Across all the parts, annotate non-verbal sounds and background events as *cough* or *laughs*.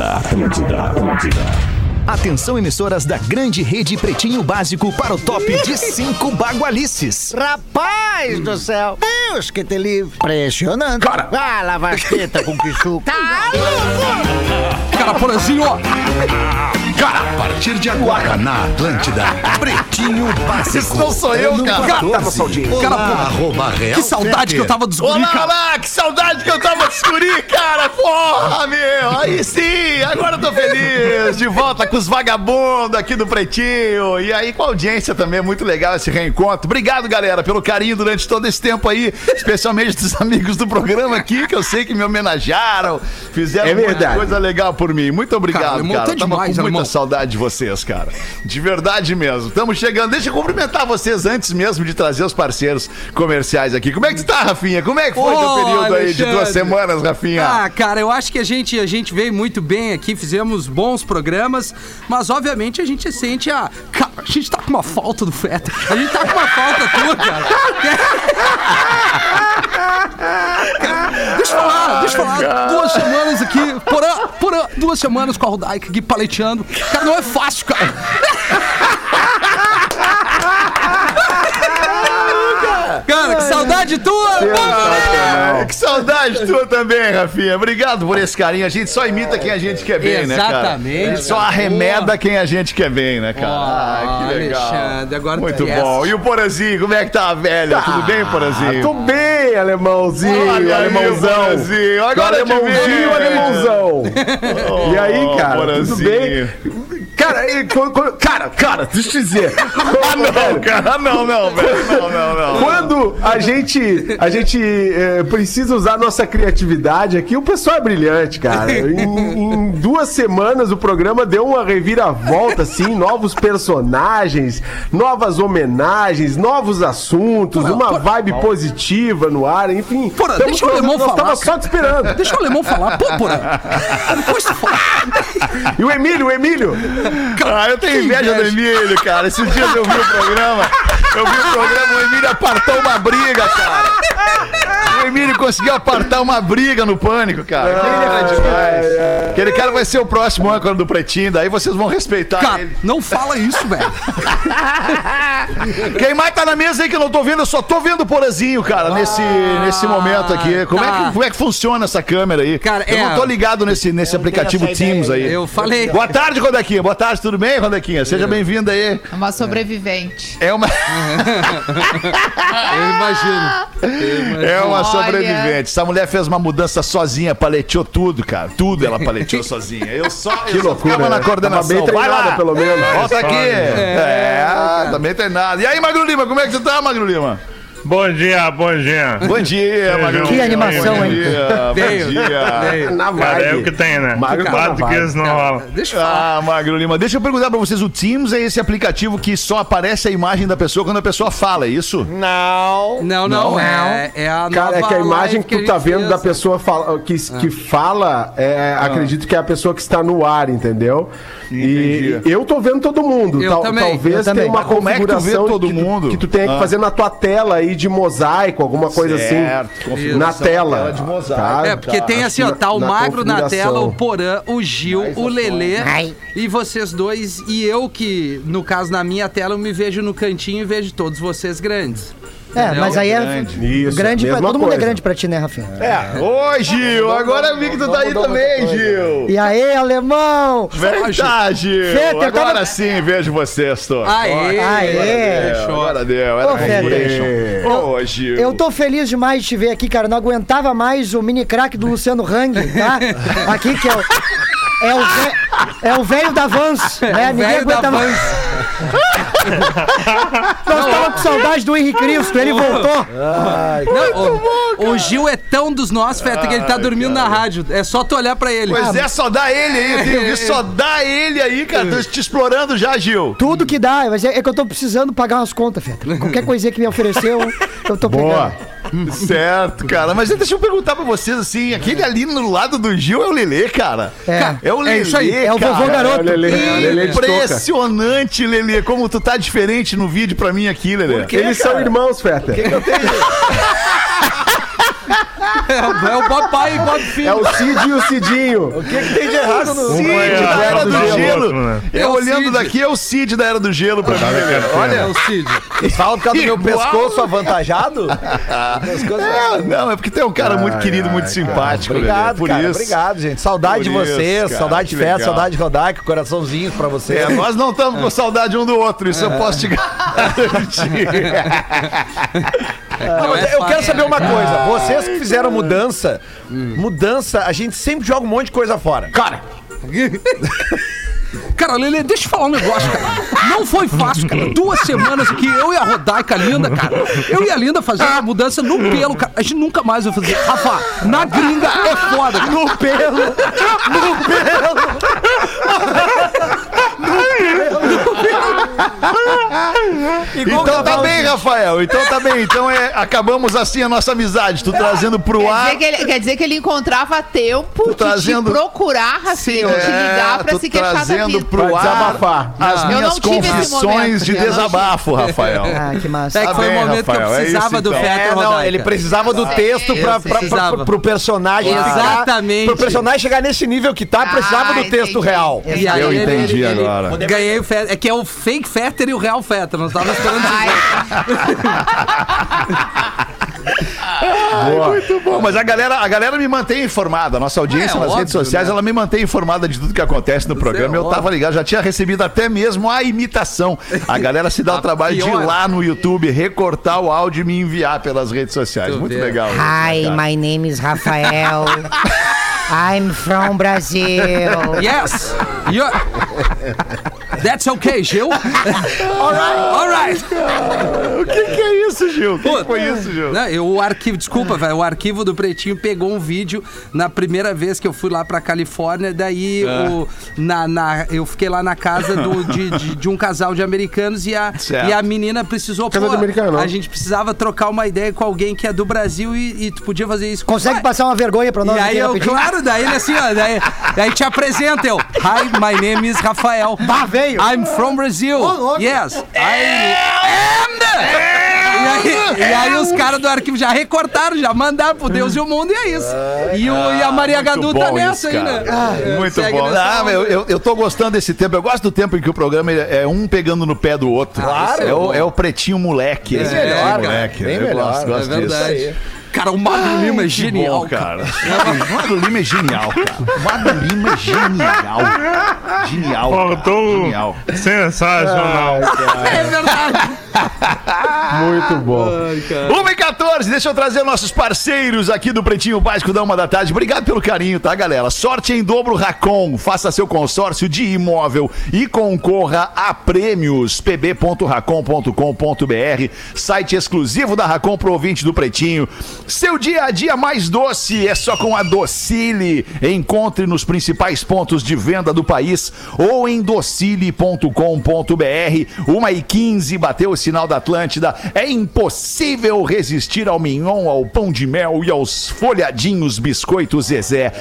Atlântida, Atlântida. Atenção, emissoras da grande rede Pretinho Básico para o top de cinco bagualices. Rapaz do céu! Deus que te livre! Impressionante! Cara. Ah, lava as tetas com que suco! Tá Cara, porazinho, ó. Cara, a partir de agora na Atlântida, Pretinho Básico. Isso não sou eu, cara. 14. Cara, Olá, porra, arroba Real Que saudade que eu tava dos guri, Olá, cara. olá, que saudade que eu tava de escuri, cara, porra, meu, aí sim, agora eu tô feliz, de volta com os vagabundos aqui do Pretinho, e aí com a audiência também, é muito legal esse reencontro, obrigado, galera, pelo carinho durante todo esse tempo aí, especialmente dos amigos do programa aqui, que eu sei que me homenagearam, fizeram É coisa legal por mim, muito obrigado, Cara, cara, tá tava demais, com muita. Saudade de vocês, cara, de verdade mesmo, estamos chegando, deixa eu cumprimentar vocês antes mesmo de trazer os parceiros comerciais aqui, como é que tu tá, Rafinha, como é que foi teu período aí de duas Alexandre. semanas, Rafinha? Ah, cara, eu acho que a gente, a gente veio muito bem aqui, fizemos bons programas, mas obviamente a gente sente a. Cara, a gente tá com uma falta do Feta. A gente tá com uma falta tua, cara. Deixa eu falar, deixa eu falar. Duas semanas aqui, porã, porã, duas semanas com a Rodaica aqui paleteando. Cara, não é fácil, cara. *laughs* Cara, que saudade tua! Ah, que saudade tua também, Rafinha. Obrigado por esse carinho. A gente só imita quem a gente quer bem, né, cara? Exatamente, A gente só cara. arremeda quem a gente quer bem, né, cara? ah, que legal. Alexandre, agora Muito tu- bom. E o Porazinho, como é que tá a velha? Tudo bem, Porazinho? Tô bem, alemãozinho, Olha alemãozão. Porazinho. Agora alemãozinho, alemãozão. *laughs* E aí, cara, tudo Porazinho. bem? Cara, e co- cara, cara, deixa eu te dizer. *laughs* Ah, não, cara. Não, não, velho. Não, não, não. Quando a gente, a gente é, precisa usar nossa criatividade aqui, o pessoal é brilhante, cara. *laughs* Em, em duas semanas o programa deu uma reviravolta, assim, novos personagens, novas homenagens, novos assuntos, uma vibe positiva no ar, enfim. Porra, deixa o alemão falar, tava cara. só te esperando. Deixa o alemão falar. Pô, porra. *laughs* E o Emílio, o Emílio? Ah, eu tenho inveja do Emílio, cara. Esses dias eu vi o programa. Eu vi o programa, o Emílio apartou uma briga, cara. O Emílio conseguiu apartar uma briga no pânico, cara. Aquele cara é demais. Aquele cara vai ser o próximo âncora do Pretinho, daí vocês vão respeitar Cara, ele. não fala isso, velho. *laughs* Quem mais tá na mesa aí que eu não tô vendo, eu só tô vendo o Porazinho, cara, nesse, nesse momento aqui. Como, é tá. que, como é que funciona essa câmera aí? Cara, eu é- não tô ligado nesse, nesse aplicativo ideia Teams aí. Eu falei. Boa tarde, Rodequinha. Boa tarde, tudo bem, Rodequinha? Seja bem-vinda aí. Uma sobrevivente. É uma. *laughs* Eu imagino. *laughs* É uma Olha. sobrevivente. Essa mulher fez uma mudança sozinha, paleteou tudo, cara. Tudo ela paleteou sozinha. Eu só, que eu loucura, só ficava na né? coordenação. Tava bem Vai lá, pelo menos. Volta aqui. É, também tem nada. E aí, Magro Lima, como é que você tá, Magro Lima? Bom dia, bom dia. Bom dia, Magro Que animação, bom hein? Dia, Veio, bom dia. veio. Na Cara, é o que tem, né? Magro Quatro na que isso não rola. Deixa eu falar. Ah, Magro Lima, deixa eu perguntar pra vocês, o Teams é esse aplicativo que só aparece a imagem da pessoa quando a pessoa fala, é isso? Não. Não, não, é, é a Cara, é que a imagem que tu tá vendo fez. da pessoa fala, que, que fala, é, acredito que é a pessoa que está no ar, entendeu? E Entendi. eu tô vendo todo mundo. Eu também, talvez eu também. tenha uma Mas como é que tu vê configuração todo que, tu- mundo? que tu tenha que Ah. fazer na tua tela aí de mosaico, alguma coisa Certo, assim. Na tela. de mosaico. Tá? É, porque tem assim, ó, tá o Na- Magro na tela, o Porã, o Gil, o Lelê Ai. e vocês dois. E eu que, no caso, na minha tela, eu me vejo no cantinho e vejo todos vocês grandes. É, Entendeu? mas aí é Grande. Isso, grande pra mesma todo mundo é coisa. grande pra ti, né, Rafinha? É. Oi, Gil, agora vi que tu tá aí também, Gil. E aí, alemão? Verdade! Feta, eu Agora tava- sim vejo vocês, tô. Aê! Aê! Deu, Agora deu, era Ô, Feta. Foundation. Ô, Gil. Eu tô feliz demais de te ver aqui, cara. Não aguentava mais o mini crack do Luciano Hang, tá? *laughs* Aqui que é o. É o, ve- é o velho da Vans, né? o velho da aguenta mais. Nós tava com saudade do Henrique Cristo, ele voltou. Não, o, o Gil é tão dos nossos, Feta, que ele tá dormindo na rádio. É só tu olhar pra ele. Pois é, só dá ele aí, eu tenho visto, só dá ele aí, cara. Tô te explorando já, Gil. Tudo que dá, mas é, é que eu tô precisando pagar umas contas, Feta. Qualquer coisinha que me ofereceu, eu tô Boa. pegando. *laughs* Certo, cara. Mas deixa eu perguntar pra vocês assim: aquele ali no lado do Gil é o Lelê, cara. É. É o Lelê. É isso aí, É o cara. vovô garoto. É o Lelê, Lelê de toca. Impressionante, Lelê. Como tu tá diferente no vídeo pra mim aqui, Lelê. Eles são irmãos, Feta. É, o- *laughs* é o papai e Bob Filho. É o Cid e o Cidinho. O que, que tem de errado no. Cid da Era do do gelo. Gelo. outro, né? Eu É o olhando Cid. daqui é o Cid da Era do Gelo pra mim. velho. É Olha. o Cid. Falam por causa do meu pescoço avantajado? Pescoço- É, não, é porque tem um cara muito querido, muito simpático. Lelê, Obrigado, por cara. isso. Obrigado, gente. Saudade de vocês, cara, saudade de que festa, legal. saudade de Rodak, coraçãozinhos pra vocês. É, nós não estamos com saudade um do outro, isso eu posso te garantir. Não, mas é eu quero saber uma coisa. Vocês que fizeram mudança, mudança, a gente sempre joga um monte de coisa fora. Cara, *laughs* Cara, Lelê, deixa eu falar um negócio, cara. Não foi fácil, cara. Duas semanas aqui, eu e a Rodaica linda, cara. Eu e a linda fazendo a mudança no pelo, cara. A gente nunca mais vai fazer. Rafa, na gringa é foda, cara. No pelo. Então tá bem, Rafael. Então tá bem. Então é, acabamos assim a nossa amizade. Tu trazendo pro Quer ar. dizer, que ele, quer dizer que ele encontrava tempo de trazendo- te procurar, Rafinha, ou te ligar pra se queixar da trazendo vida. pro Pra ar desabafar. as Eu minhas não tive esse confissões momento, de eu desabafo, Rafael. Ah, que massa. É que Tá foi o momento que Rafael, eu é precisava isso, do então. Fetter É, não, ele precisava do texto pra, pra, pra, pro personagem ficar. Exatamente. Pro personagem chegar nesse nível que tá, precisava Ah, do texto entendi. Real. E aí Eu ele- entendi ele- ele- agora. Ganhei o Fetter. É que é o fake Fetter e o real Fetter. Nós tava esperando Ai, *laughs* Muito bom. Mas a galera, a galera me mantém informada. A nossa audiência É, nas óbvio, redes sociais, né? ela me mantém informada de tudo que acontece no programa. Eu óbvio. tava ligado, já tinha recebido até mesmo a imitação. A galera se dá *laughs* o trabalho de ir pior. lá no YouTube, recortar o áudio e me enviar pelas redes sociais. Tu Muito vê. legal. Hi, cara. my name is Rafael. *laughs* I'm from Brazil. Yes! You're... That's okay, Gil. *laughs* Alright. Alright. O que, que é isso, Gil? O que, que foi isso, Gil? Não, eu, o arquivo, desculpa, velho. O arquivo do Pretinho pegou um vídeo na primeira vez que eu fui lá pra Califórnia. Daí o, na, na- eu fiquei lá na casa do- *laughs* de, de- de um casal de americanos e a, Certo. e a menina precisou. Casa pô, de americano, não. a gente precisava trocar uma ideia com alguém que é do Brasil e, e tu podia fazer isso. com- Consegue passar uma vergonha pra nós E aí eu, rapidinho? claro, daí ele assim, ó, daí, daí te apresenta eu. Hi, my name is Rafael. Bah, veio. I'm from Brazil. louco. yes. I am. E aí, e aí os caras do arquivo já recortaram, já mandaram pro Deus e o mundo e é isso. E, o, e a Maria Gadu tá nessa isso, aí, né? cara. Muito bom. nessa Ah, onda. eu, eu, eu tô gostando desse tempo. Eu gosto do tempo em que o programa é um pegando no pé do outro. Claro. É o, é o pretinho moleque. Bem melhor, moleque. bem eu melhor, gosto, gosto É disso. Cara, o Magro Lima é genial, bom, cara. O Magro Lima é genial, cara. O Magro Lima é genial. Genial. cara. Faltou Genial. sensacional. É verdade. Muito bom. 1 e 14, deixa eu trazer nossos parceiros aqui do Pretinho Básico da Uma da Tarde. Obrigado pelo carinho, tá, galera? Sorte em dobro Racon. Faça seu consórcio de imóvel e concorra a prêmios. pb.racon.com.br Site exclusivo da Racon pro ouvinte do Pretinho. Seu dia a dia mais doce é só com a Docile. Encontre nos principais pontos de venda do país ou em docile.com.br. Uma e 15 bateu o sinal da Atlântida. É impossível resistir ao mignon, ao pão de mel e aos folhadinhos biscoitos Zezé.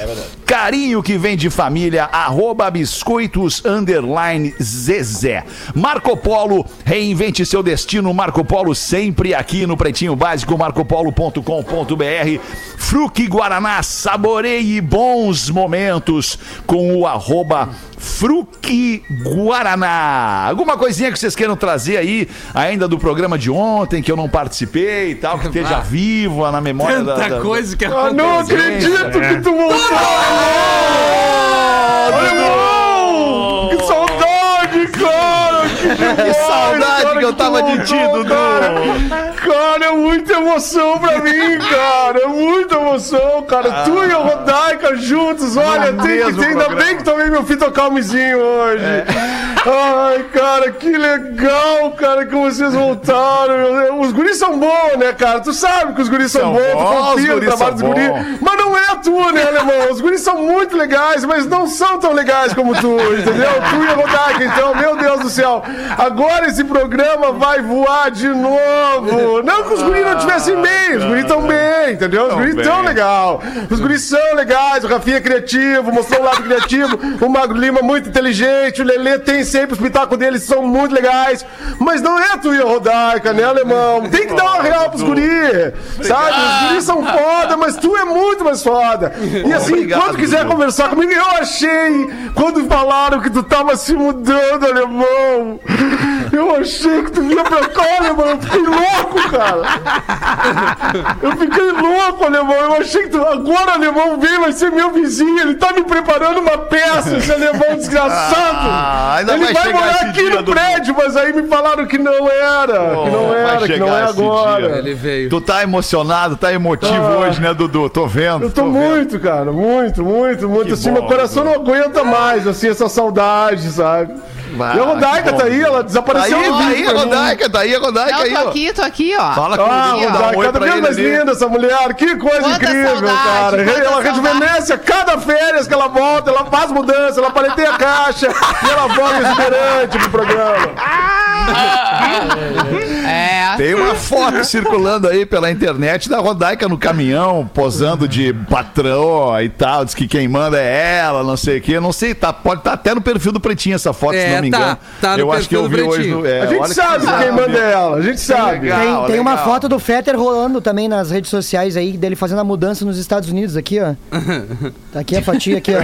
Carinho que vem de família, arroba biscoitos underline Zezé. Marco Polo, reinvente seu destino. Marco Polo sempre aqui no Pretinho Básico, marcopolo.com.br. Fruque Guaraná, saboreie bons momentos com o arroba Fruque Guaraná. Alguma coisinha que vocês queiram trazer aí, ainda do programa de ontem, que eu não participei e tal, que esteja viva na memória da, Tanta da- coisa que Ah, não aconteceu. acredito que tu voltou! Irmão! *laughs* Que, saudade cara, que eu tava tu de ti, Dudu. Cara. Cara, é muita emoção pra mim, cara! É muita emoção, cara! Tu e a Rodaica juntos, olha, tem que ter, ainda bem que tomei meu fitocalmezinho hoje! Ai, cara, que legal, cara, que vocês voltaram! Os guris são bons, né, cara? Tu sabe que os guris são, São bons, tu bons, os confia no trabalho dos guris. Mas não é tu, né, alemão? Os guris são muito legais, mas não são tão legais como tu, entendeu? Tu e a Rodaica, então, meu Deus do céu. Agora esse programa vai voar de novo. Não que os guris não estivessem bem, os guris estão bem, entendeu? Os Tão guris estão legal. Os guris são legais, o Rafinha é criativo, mostrou o lado criativo, o Magro Lima muito inteligente, o Lelê tem sempre os pitacos deles, são muito legais. Mas não é tu e a Rodaica, né, alemão? Tem que dar uma real pros guris, sabe? Os guris são foda, mas tu é muito mais foda. E assim, Obrigado, quando quiser Dudu. conversar comigo, eu achei, quando falaram que tu tava se mudando, alemão, eu achei que tu vinha pra cá, alemão, eu fiquei louco, cara. Eu fiquei louco, alemão, eu achei que tu, agora, alemão, vem, vai ser meu vizinho, ele tá me preparando uma peça, esse alemão desgraçado. *laughs* Ah, ainda ele vai vai, morar aqui no prédio, mas aí me falaram que não era, que não era, que não chegar é agora. dia. Ele veio. Tu tá emocionado, tá emotivo Ah. hoje, né, Dudu? Tô vendo. Eu tô vendo. muito, cara, muito, muito, muito. Que assim, bom, meu coração Dudu. não aguenta mais, assim, essa saudade, sabe? Ah, e a Rodaica tá aí, ela Tá desapareceu aí, no tá aí, a. Rodaica, tá aí, a Rodaica Não, aí, tô ó. aqui, tô aqui, ó. Fala com Ah, um Rodaica, oi cada vez mais ali. linda essa mulher, que coisa Quanta incrível, saudade, cara. Ela saudade. rejuvenesce a cada férias que ela volta, ela faz mudança, ela paleteia a caixa e ela volta exuberante pro programa. É. Tem uma foto circulando aí pela internet da Rodaica no caminhão, posando de patrão e tal. Diz que quem manda é ela, não sei o quê. Não sei, tá, pode estar até no perfil do Pretinho essa foto, se É, não me tá. Engano. Tá no eu acho que eu vi hoje no. é, A gente sabe que quem manda é ela, a gente sabe. Legal. Tem, tem uma foto do Fetter rolando também nas redes sociais aí, dele fazendo a mudança nos Estados Unidos aqui, ó. *laughs* Tá aqui a fatia aqui, ó.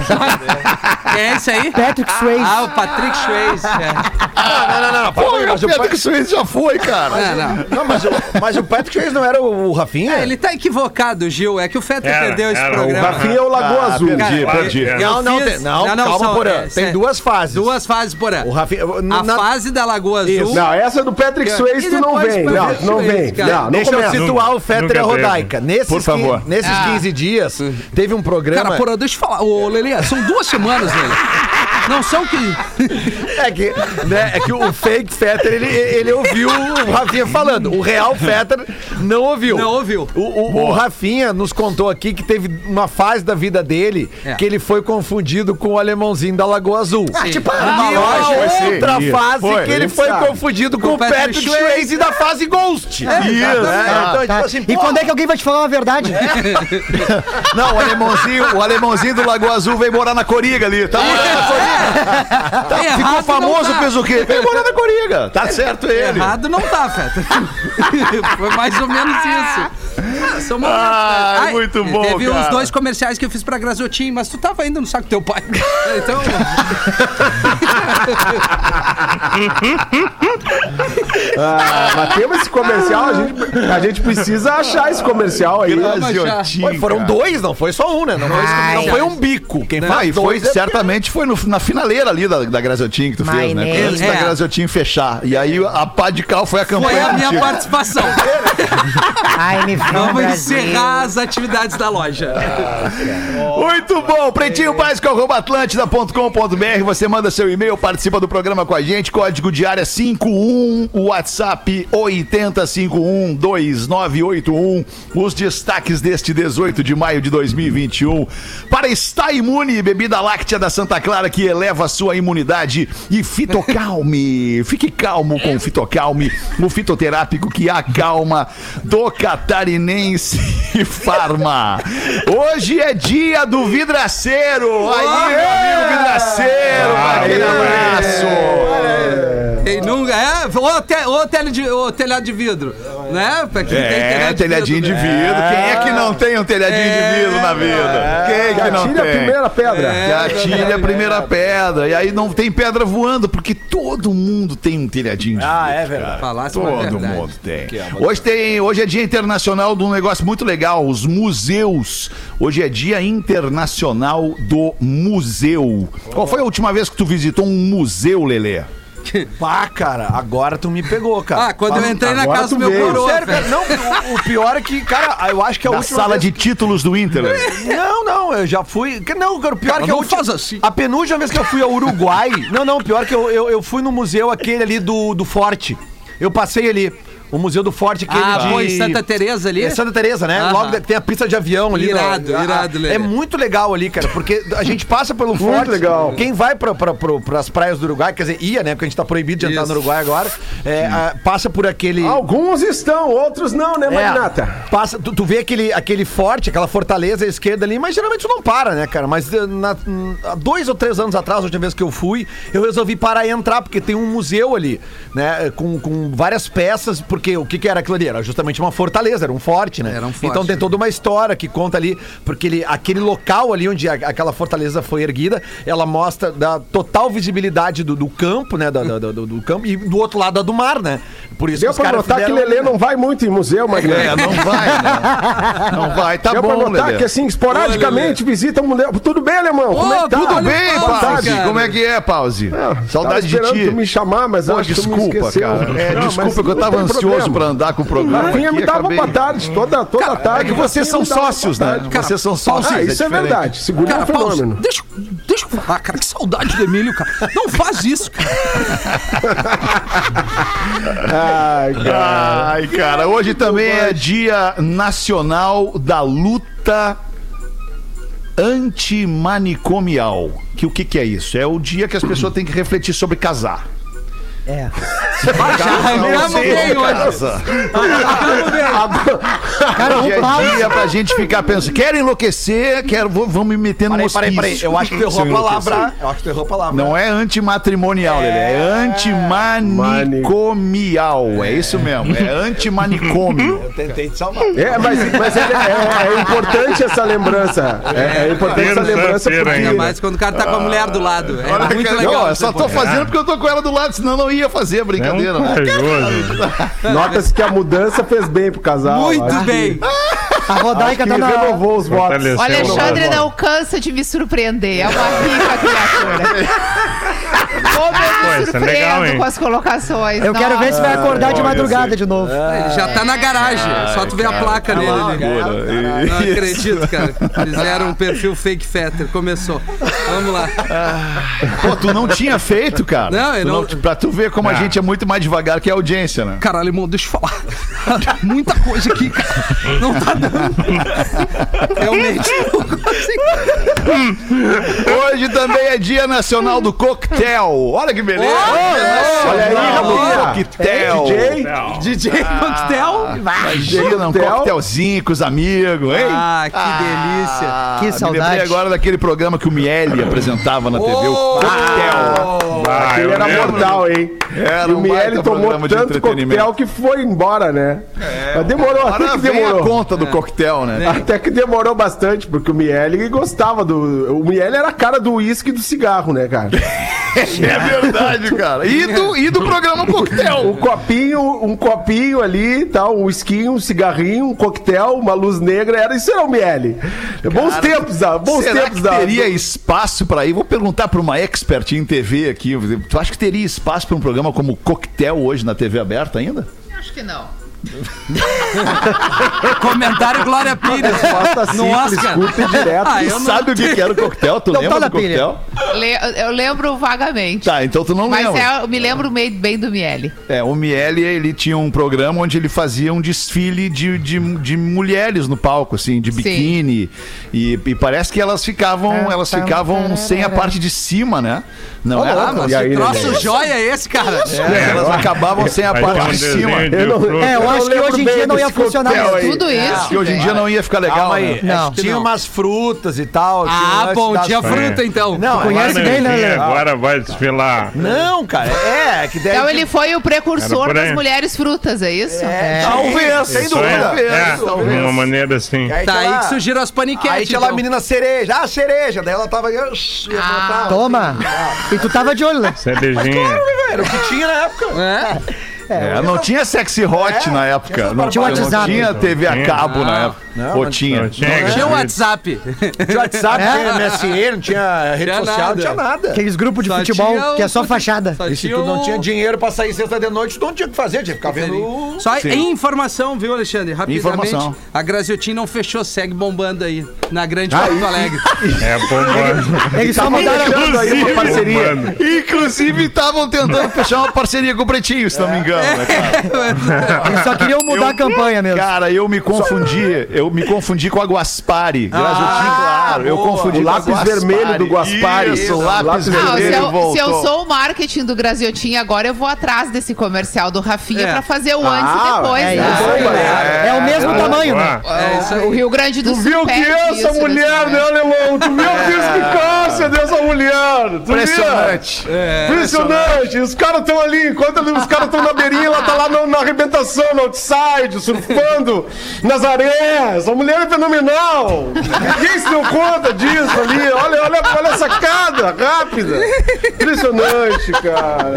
Quem *laughs* é esse aí? Patrick Swayze. Ah, o Patrick Swayze. É. Não, não, não, não. Mas, o o Pedro Pa- que Suíço já foi, cara. Não, não. não, mas, o, mas o Patrick Swayze não era o, o Rafinha? É, ele tá equivocado, Gil. É que o Fetter Era, perdeu esse era. O programa. Rafinha é o Lagoa Ah, Azul. perdi, Cara, perdi. eu- Não, não, fiz- não, não, não, calma, são- Porã. é, Tem duas fases. Duas fases, porã. O Rafinha... A na- fase da Lagoa Azul. Isso. Não, essa do Patrick E Swayze tu não vem. Não, não vem. Não, não Deixa eu começa. situar o Fetter Rodaica. Nesses, Por favor. nesses Ah. 15 dias, teve um programa... Cara, porra, deixa eu falar. Ô, Lelê, são duas semanas, Lelê. Não são que. *laughs* É que, né, é que o fake Fetter, ele, ele ouviu o Rafinha falando. O real Fetter não ouviu. Não ouviu. O, o- o Rafinha nos contou aqui que teve uma fase da vida dele É. que ele foi confundido com o alemãozinho da Lagoa Azul. Sim. tipo, Ah, uma lógico, outra Isso. fase Foi, que ele foi sabe. confundido com, Com o Patrick Swayze da fase Ghost. Isso. É, então, tipo Tá. assim, E pô, quando é que alguém vai te falar a verdade? *laughs* Não, o alemãozinho, o alemãozinho do Lagoa Azul veio morar na Coriga ali. Tá morando na Coriga. Tá, Errado ficou famoso, tá. fez o quê? Morar na Coriga. Tá certo ele. Errado não tá, Fetter. *laughs* Foi mais ou menos isso. Ah, são momentos, Ah, né? Ai, muito bom, Teve cara. uns dois comerciais que eu fiz pra Grazotin, mas tu tava ainda no saco do teu pai. *laughs* Então. Ah, mas temos esse comercial, a gente, a gente precisa achar esse comercial aí. Graziotinho, Pô, foram cara. dois, não foi só um, né? Não foi, Ai, não foi um bico. Quem Ah, faz e foi, dois é certamente foi no- na finaleira ali da, da Graziotinho que tu fez, né? Maionese. Antes da É. Graziotinho fechar. E aí a pá de cal foi a campanha. Foi a minha participação. *laughs* Ai, me Vamos encerrar as atividades da loja. *laughs* Muito bom, pretinho básico arroba atlântida.com.br. Você manda seu e-mail, participa do programa com a gente. Código de área 51, WhatsApp 80512981. Os destaques deste 18 de maio de 2021. Para estar imune, bebida láctea da Santa Clara que eleva a sua imunidade. E Fitocalme. *laughs* Fique calmo com o Fitocalme, o fitoterápico que acalma do catarinense *laughs* Farma. Hoje é dia do vidraceiro. Aí, meu amigo vidraceiro, aquele abraço. Quem nunca. É, ou, te, ou, tele de, ou telhado de vidro. Né? Pra quem tem É, telhado telhadinho de vidro. Quem é que não tem um telhadinho de vidro na vida? Quem que não Atire a tem? primeira pedra. É. Que atire a primeira pedra. E aí não tem pedra voando, porque todo mundo tem um telhadinho de Ah, vidro. é verdade. Falasse Todo mundo tem. Hoje tem. Hoje é dia internacional de um negócio muito legal, os museus. Hoje é dia internacional do museu. Qual foi a última vez que tu visitou um museu, Lelê? *laughs* Pá, cara, agora tu me pegou, cara. Ah, quando eu entrei na Agora casa do meu veio. coroa. Sério, cara, velho. não, o, o pior é que, cara, eu acho que a Na última sala vez... de títulos do Inter. Não, não, eu já fui. Não, cara, o pior Cara, que não última... faz assim. A penúltima vez que eu fui ao Uruguai. não, não, pior que eu, eu, eu fui no museu aquele ali do, do Forte. Eu passei ali. O Museu do Forte, aquele Ah, de... pô, em Santa Teresa ali? É Santa Teresa, né? Aham. Logo tem a pista de avião ali. Irado, no- irado, ah, Lelê. É muito legal ali, cara, porque a gente passa pelo Forte. legal. Quem vai pra, pra, pra, pras praias do Uruguai, quer dizer, ia, né? Porque a gente tá proibido de entrar Isso. no Uruguai agora. é, ah, passa por aquele... Alguns estão, outros não, né, É, Magnata? passa, tu, tu vê aquele, aquele forte, aquela fortaleza à esquerda ali, mas geralmente tu não para, né, cara? Mas eh, na- hum, há dois ou três anos atrás, a última vez que eu fui, eu resolvi parar e entrar, porque tem um museu ali, né? Com, com várias peças, porque o que, que era aquilo ali? Era justamente uma fortaleza, era um forte, né? Era um forte. Então tem toda uma história que conta ali, porque ele, aquele local ali onde a- aquela fortaleza foi erguida, ela mostra da total visibilidade do, do campo, né? Da- da- do, do campo, e do outro lado do mar, né? Por isso Deu os pra caras notar que Lelê não vai muito em museu, Magnata. É, não vai, né? Não vai, tá Deu pra bom, notar Lelê. que assim, esporadicamente visita um museu. Tudo bem, alemão? Como é que tá? Tudo bem, Pause, cara. Como é que é, Pause? Tava Saudade de esperando ti. tu me chamar, mas Pô, acho que tu me desculpa, cara. É, Não, desculpa mas que eu tava tem ansioso pra andar com o programa. Rafinha me dava acabei- pra tarde, toda, toda tarde. É que vocês são sócios, né? tarde. Vocês são sócios. Ah, isso é diferente. verdade. Segura Cara, um fenômeno. deixa, deixa eu falar, cara. Que saudade do Emílio, cara. Não faz isso, cara. Ai, cara. Ai, cara, hoje também é Dia Nacional da Luta Antimanicomial. Que o que, que é isso? É o dia que as pessoas têm que refletir sobre casar. É. Arrancamos bem hoje. Casa. Cara, Hoje o Paulo. é dia pra gente ficar pensando. Quero enlouquecer, quero, vou, vamos me meter no Peraí, peraí, peraí. Eu acho que tu errou a eu palavra. Eu acho que tu errou a palavra. Não é antimatrimonial, Lelê. É antimanicomial. É isso mesmo. É antimanicômio. Eu tentei te salvar. É, mas, mas é, é- é importante essa lembrança. É, é importante essa lembrança porque... Ainda mais quando o cara tá com a mulher do lado. É Olha, muito cara, legal. não, eu só tô fazendo porque eu tô com ela do lado, senão eu não ia fazer a É um brincadeira. né? *laughs* Nota-se que a mudança fez bem pro casal. Muito que- bem. A Rodaica tá na. renovou os votos. O Alexandre não cansa de me surpreender. É uma rica criatura. *laughs* Como Pô, isso é legal, hein? com as colocações. Eu quero ver se vai acordar de madrugada de novo. Ele já tá na garagem. é só tu ver a placa nele ali. Não acredito, cara. Fizeram um perfil fake fetter. Começou. Vamos lá. Pô, tu não tinha feito, cara. Não, eu Tu não- Pra tu ver como a gente é muito mais devagar que a audiência, né? Caralho, irmão, deixa eu falar. *laughs* Muita coisa aqui, cara. Não tá dando. Realmente. Hoje também é Dia Nacional do Coquetel. Olha que beleza. Olha aí, do Coquetel. DJ, DJ Coquetel. Imagina um Coquetel. coquetelzinho com os amigos, hein? Ah, que delícia. Ah, Que Me saudade. lembrei agora daquele programa que o Miele apresentava na TV, o Oh! Coquetel. Ah, era lembro. mortal, hein? Era e o Miele tomou tanto coquetel que foi embora, né? Mas demorou, até que vem a demorou. conta do coquetel, né? Até que demorou bastante, porque o Miele gostava do. O Miele era a cara do uísque e do cigarro, né, cara? *laughs* É verdade, cara. E do, e do programa Um Coquetel. copinho, um copinho ali, tal, um esquinho, um cigarrinho, um coquetel, uma luz negra, era isso era o Miele. Bons tempos, ah, bons Será tempos que da. teria espaço pra ir? Vou perguntar pra uma expert em TV aqui. Tu acha que teria espaço pra um programa como Coquetel hoje na TV aberta ainda? Acho que não. *laughs* Comentário Glória Pires. Resposta No simples, Oscar. curta e direta. *laughs* Ah, Tu eu não- sabe o que, que era o coquetel? Tu Não lembra tá do coquetel? Le- eu lembro vagamente. Tá, então tu não Mas lembra. é- eu me lembro meio bem do Miele. É, o Miele, ele tinha um programa onde ele fazia um desfile de, de, de mulheres no palco, assim, de biquíni. E, e parece que elas ficavam, elas ficavam sem a parte de cima, né? Não Ô, era? Ah, mas E aí, que troço né? joia é esse, cara? É, elas acabavam sem a parte de cima. Eu não-. É, eu Eu acho que hoje em dia não ia funcionar. Tudo isso. Que hoje em dia não ia ficar legal. Calma né? aí. Não. que Tinha não. umas frutas e tal. Ah, bom, tinha fruta então. Não, Conhece Agora bem, né? Agora vai desfilar. Não, cara. É, que daí. Então ele foi o precursor das mulheres frutas, é isso? É, talvez, sem dúvida. é, de uma maneira assim. Aí Tá aí que surgiram as paniquetes. Aí tinha lá a então. menina cereja. Ah, cereja. Daí ela tava. botar- Toma. E tu tava de olho, né? Cerejinha. Era o que tinha na época. É. *laughs* É, não tinha sexy hot na época. Não Tinha não WhatsApp. tinha TV a cabo na época. Não, não tinha? Não tinha, Tinha cara. o WhatsApp. tinha WhatsApp, não tinha MSN, não tinha rede Tinha social, nada. não tinha nada. Aqueles grupos de Só futebol tinha que é só fachada. Só E se tu não tinha dinheiro pra sair sexta de noite, tu não tinha o que fazer, tinha que ficar vendo. Só em informação, viu, Alexandre? Rapidamente. Informação. A Graziotin não fechou, segue bombando aí. Na grande Porto Alegre. É bombando. Eles só mudaram aí uma parceria. Bombando. Inclusive, estavam tentando fechar uma parceria com o Pretinho, se não me engano, né, cara? Eles só queriam mudar a campanha mesmo. Cara, eu me confundi. Eu me confundi com a Guaspari. Graziotin, claro. Eu boa. confundi O com a lápis Guaspari. vermelho do Guaspari. Isso, o lápis, Lápis Não, se, vermelho eu, voltou. se eu sou o marketing do Graziotin agora, eu vou atrás desse comercial do Rafinha É. pra fazer o antes Ah, e depois. É né? isso aí. É, o mesmo tamanho, né? Boa. É isso aí. O Rio Grande do Tu Sul. viu que essa isso nesse mulher, né, alemão? Tu viu que explicância dessa mulher? Tu? Impressionante. Impressionante. Os caras estão ali, enquanto os caras estão na beirinha, ela tá lá na, na arrebentação, no outside, surfando nas areias. A mulher é fenomenal. Ninguém se deu conta disso ali. Olha, olha, olha a sacada rápida. Impressionante, cara.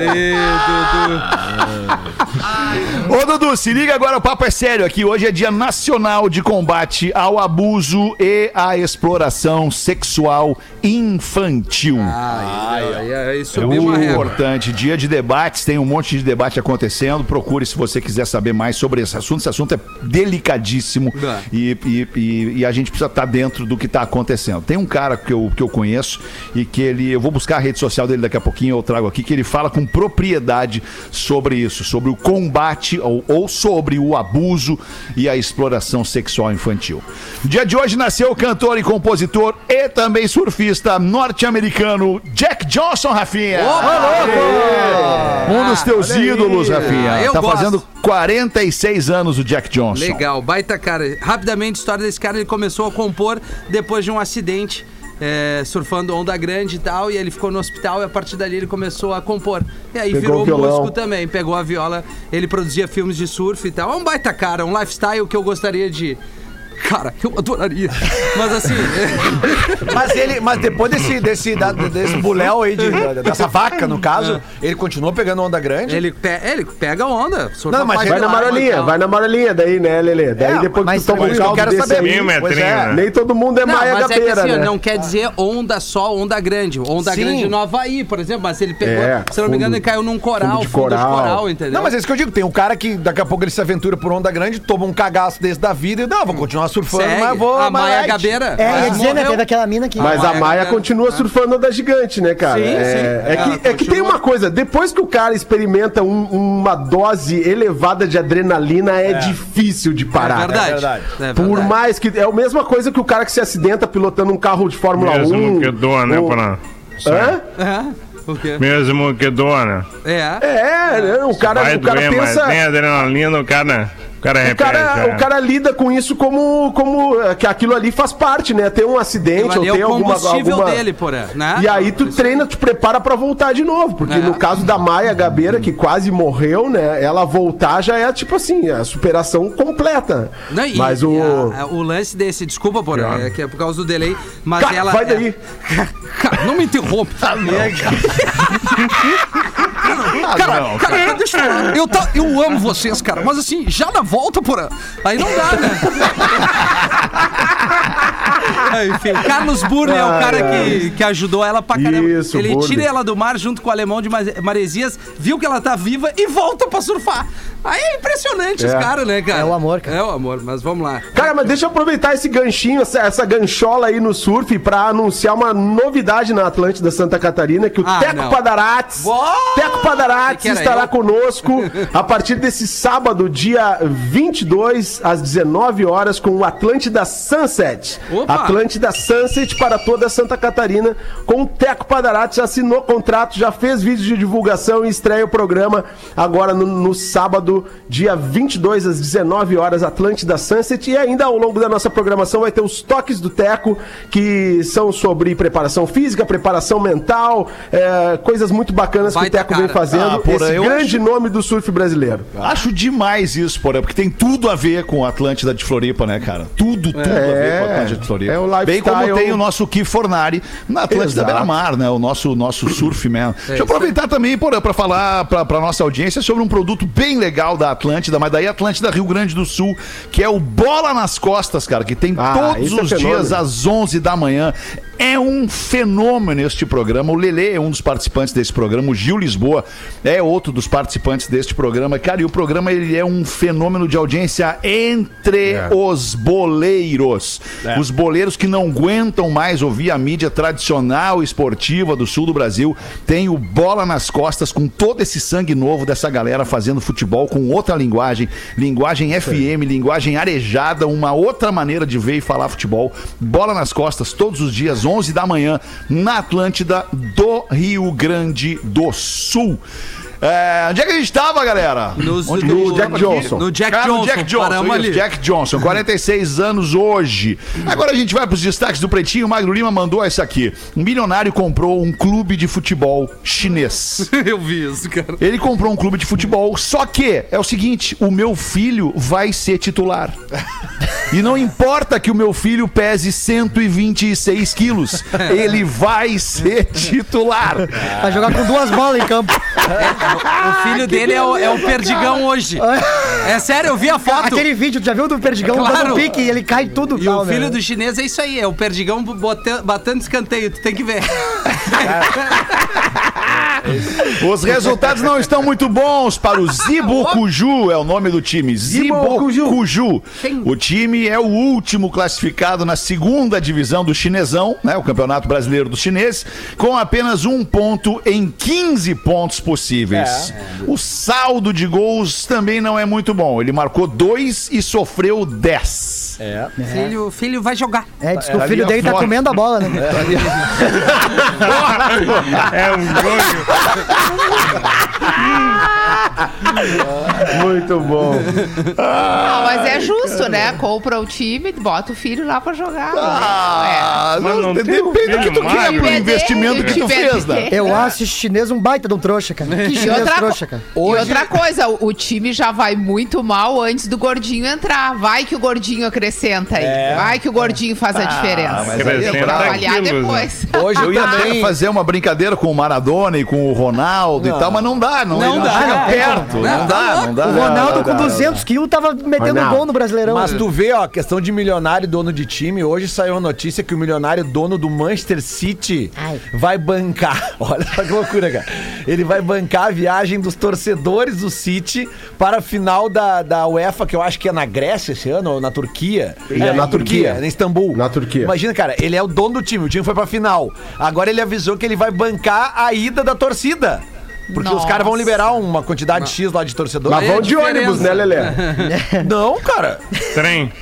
Ô, Dudu, se liga agora, o papo é sério aqui. Hoje é Dia Nacional de Combate ao Abuso e à Exploração Sexual Infantil. Ai, ai, ai, É uma muito régua. importante. Dia de debates, tem um monte de debate acontecendo. Procure se você quiser saber mais sobre esse assunto. Esse assunto é delicadíssimo É. e, e- e- e a gente precisa estar dentro do que está acontecendo. Tem um cara que eu, que eu conheço e que ele. Eu vou buscar a rede social dele daqui a pouquinho, eu trago aqui, que ele fala com propriedade sobre isso, sobre o combate ou, ou sobre o abuso e a exploração sexual infantil. No dia de hoje nasceu o cantor e compositor e também surfista norte-americano Jack Johnson, Rafinha. Um dos teus ídolos, Rafinha. Eu tá gosto. fazendo 46 anos o Jack Johnson. Legal, baita cara. Rapidamente, a história desse cara, ele começou a compor depois de um acidente. é, surfando onda grande e tal, e ele ficou no hospital e a partir dali ele começou a compor. E aí Pegou virou músico também, pegou a viola, ele produzia filmes de surf e tal. É um baita cara, um lifestyle que eu gostaria de. Cara, eu adoraria. Mas assim. *laughs* Mas ele, mas depois desse, desse, da- desse buléu aí, de- da- dessa vaca, no caso, ele continuou pegando onda grande. ele, pe- ele pega onda. Não, mas pra Vai na tal. vai na amarelinha daí, né, Lelê? Daí É, depois mas que tu toma um o que eu caldo quero desse saber? aí, Pois metrinho, é, né? nem todo mundo é Não, Maia mas é que Gabeira, assim, né? não quer dizer onda só, onda grande. Onda Sim. grande no Havaí, por exemplo, mas ele pegou, É, se eu não me engano, ele caiu num coral, fundo de fundo de coral. coral, entendeu? Não, mas é isso que eu digo. Tem um cara que daqui a pouco ele se aventura por onda grande, toma um cagaço desse da vida e não, vou continuar surfando, Segue. mas vou. a Maia light. Gabeira. É, ia dizer, né? Teve aquela mina que. Mas a Maia continua surfando a da gigante, né, cara? Sim, é, sim. É, que, é que tem uma coisa, depois que o cara experimenta um- uma dose elevada de adrenalina, é, difícil de É parar. verdade. É verdade. É Por verdade. mais que. É a mesma coisa que o cara que se acidenta pilotando um carro de Fórmula Mesmo 1. que doa, né, ou- pra... Hã? É? Mesmo que doa, né? É. É, né? o cara, Vai o cara doer, mas pensa. tem adrenalina, o cara... O cara O repete. cara, é. o cara lida com isso como, como é, que aquilo ali faz parte, né? Tem um acidente ou é tem o alguma, combustível alguma... dele, porém, né? E aí tu treina, te prepara pra voltar de novo, porque É. no caso da Maia Gabeira, que quase morreu, né? Ela voltar já é tipo assim, a superação completa. Não, e- Mas o a- a- o lance desse, desculpa, porém, é que é por causa do delay, mas Cara, ela. vai é- daí. *laughs* Cara, não me interrompe. Tá Cara, cara, deixa eu falar. Eu, tá- eu amo vocês, cara, mas assim, já na volta, porra. Aí não dá, né? *laughs* Ah, Enfim, Carlos Burne é o cara que, que ajudou ela pra caramba. Isso, Ele Burne. tira ela do mar junto com o alemão de Mare- Maresias, viu que ela tá viva e volta pra surfar. Aí é impressionante os É. caras, né, cara? É o amor, cara. É o amor, mas vamos lá. Cara, mas deixa eu aproveitar esse ganchinho, essa, essa ganchola aí no surf pra anunciar uma novidade na Atlântida Santa Catarina, que o Ah, Teco não. Padarates, Teco Padarates estará eu? conosco *laughs* a partir desse sábado, dia 22, às 19 horas, com o Atlântida Sunset. Opa! Atlântida Sunset para toda Santa Catarina, com o Teco Padarates, assinou contrato, já fez vídeo de divulgação e estreia o programa agora no, no sábado, dia 22, às 19 horas, Atlântida Sunset. E ainda ao longo da nossa programação vai ter os toques do Teco, que são sobre preparação física, preparação mental, é, coisas muito bacanas que o Teco vem fazendo. Ah, porra, esse grande nome do surf brasileiro. Acho demais isso, porra, porque tem tudo a ver com a Atlântida de Floripa, né, cara? Tudo, tudo a ver com a Atlântida de Floripa. É o Bem como tem o nosso Ki Fornari na Atlântida Exato. Beira Mar, né? O nosso, nosso surfman. Deixa eu aproveitar também para falar para pra nossa audiência sobre um produto bem legal da Atlântida, mas daí Atlântida Rio Grande do Sul, que é o Bola nas Costas, cara, que tem Ah, todos é os fenômeno. dias às 11 da manhã. É um fenômeno este programa. O Lele é um dos participantes desse programa. O Gil Lisboa é outro dos participantes deste programa. Cara, e o programa ele é um fenômeno de audiência entre É. os boleiros. Os boleiros que não aguentam mais ouvir a mídia tradicional esportiva do sul do Brasil. Tem o Bola nas Costas com todo esse sangue novo dessa galera fazendo futebol com outra linguagem. Linguagem FM, linguagem arejada, uma outra maneira de ver e falar futebol. Bola nas Costas, todos os dias, 11 da manhã, na Atlântida do Rio Grande do Sul. É, onde é que a gente tava, galera? Nos- Onde no gente Jack aqui? Johnson. No Jack Cara, no Johnson. Jack Johnson, ali. Jack Johnson, 46 anos hoje. Agora a gente vai pros destaques do Pretinho. O Magro Lima mandou essa aqui. Um milionário comprou um clube de futebol chinês. *laughs* Eu vi isso, cara. Ele comprou um clube de futebol, só que é o seguinte: o meu filho vai ser titular. *laughs* E não importa que o meu filho pese 126 quilos, ele vai ser titular. Vai jogar com duas bolas em campo. *laughs* O filho dele é o, é o Perdigão hoje. *laughs* É sério, eu vi a foto. Aquele vídeo, tu já viu do Perdigão Claro. dando pique e ele cai tudo. E tal, o filho né? do chinês é isso aí, é o Perdigão bota- batendo escanteio, tu tem que ver. *laughs* Os resultados não estão muito bons para o Zibo Cuju, é o nome do time. Zibo Cuju. O time é o último classificado na segunda divisão do chinesão, né? O Campeonato Brasileiro dos Chineses, com apenas um ponto em 15 pontos possíveis. O saldo de gols também não é muito bom. Ele marcou dois e sofreu 10. Filho, filho vai jogar. É, diz que o filho dele tá comendo a bola, né? É um jogo. Muito bom. Ah, mas é justo, né? Compra o time, bota o filho lá pra jogar. Ah, Mas não depende do que tu quer, pro investimento que tu fez, né? Eu acho esse chinês um baita de um trouxa, cara. Que chinês outra, trouxa, cara. e outra coisa, o, o time já vai muito mal antes do gordinho entrar. Vai que o gordinho acrescenta aí. Vai que o gordinho faz a diferença. mas aí é. Avaliar quilos, né? depois. Hoje Eu ia até fazer uma brincadeira com o Maradona e com o Ronaldo e tal, mas não dá, não, Não ele dá, chega não. perto. Não, Não, dá, não dá. O Ronaldo não, com não, 200 quilos tava metendo gol no Brasileirão. Mas tu vê, ó, a questão de milionário e dono de time. Hoje saiu a notícia que o milionário dono do Manchester City Ai. vai bancar. *laughs* Olha que loucura, cara. Ele vai bancar a viagem dos torcedores do City para a final da, da UEFA, que eu acho que é na Grécia esse ano, ou na Turquia. É, na Turquia. é em Istambul. Na Turquia. Imagina, cara, ele é o dono do time, o time foi pra final. Agora ele avisou que ele vai bancar a ida da torcida. Porque os Nossa. caras vão liberar uma quantidade X lá de torcedores. Mas é vão de diferença. ônibus, né, Lelê? *laughs* Não, cara. Trem.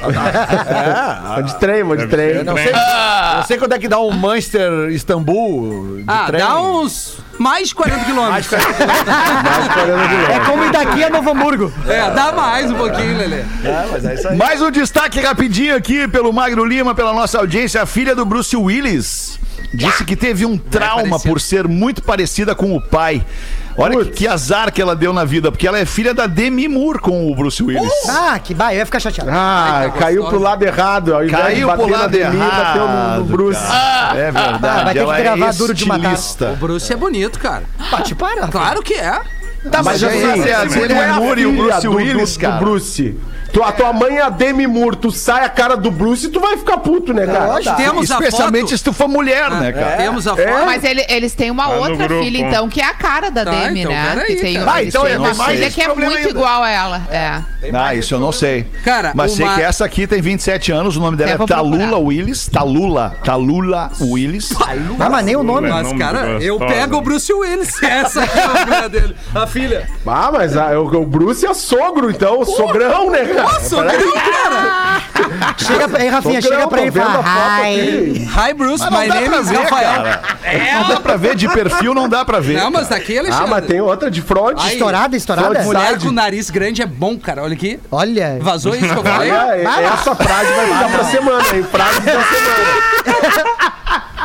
É, de trem, vão de trem. não sei, eu sei quanto é que dá um Manchester Istambul de Ah, trem. dá uns mais de 40 quilômetros. Mais 40 *laughs* quilômetros. É como ir daqui a Novo Hamburgo. É, dá mais um pouquinho, Lelê. É, mas é isso aí. Mais um destaque rapidinho aqui pelo Magro Lima, pela nossa audiência. A filha do Bruce Willis disse que teve um trauma parecida. por ser muito parecida com o pai. Olha que, que azar que ela deu na vida, porque ela é filha da Demi Moore com o Bruce Willis. Ah, que vai, eu ia ficar chateado. Ah, Ai, tá caiu gostosa. pro lado errado. Ao invés de Caiu bater pro na lado Demi, bateu no, no errado, Bruce. cara. É verdade. Ah, vai ter que ela gravar é Duro de Matar. O Bruce é bonito, cara. Pá, te para. Claro que é. Tá, mas, Mas assim, é é a Moore e o filha Bruce do, Willis, do, cara. do Bruce. Tu, a tua mãe é a Demi Moore, tu sai a cara do Bruce e tu vai ficar puto, né, cara? lógico. Temos a Especialmente foto. se tu for mulher, né, cara? Temos a foto. É? Mas ele- eles têm uma Tá outra grupo. filha, então, que é a cara da Tá, Demi, então, né? peraí, que tem. Ah, então é uma filha esse que é muito ainda. igual a ela. É. Ah, isso eu não sei. Cara, Mas sei uma- que essa aqui tem 27 anos, o nome dela É, é Talula. Willis. Talula. Talula Willis. Ah, mas nem o nome. Mas, Nome cara, eu pego o Bruce Willis. *laughs* Essa aqui é a mulher dele. A filha. Ah, mas a- o, o Bruce é sogro, então, sogrão, né, cara? Nossa, sogrão, cara. Chega aí, Rafinha, chega pra ele e fala. aqui. Hi, Bruce. My name pra is Rafael. cara. Não dá pra ver de perfil, não dá pra ver. Não, mas daqui, Alexandre. Ah, mas tem outra de front. Estourada, estourada? Mulher com nariz grande é bom, cara. Olha aqui. Olha. Vazou isso que eu falei? Olha, essa frase vai ficar pra semana, hein? Frase da semana. *laughs*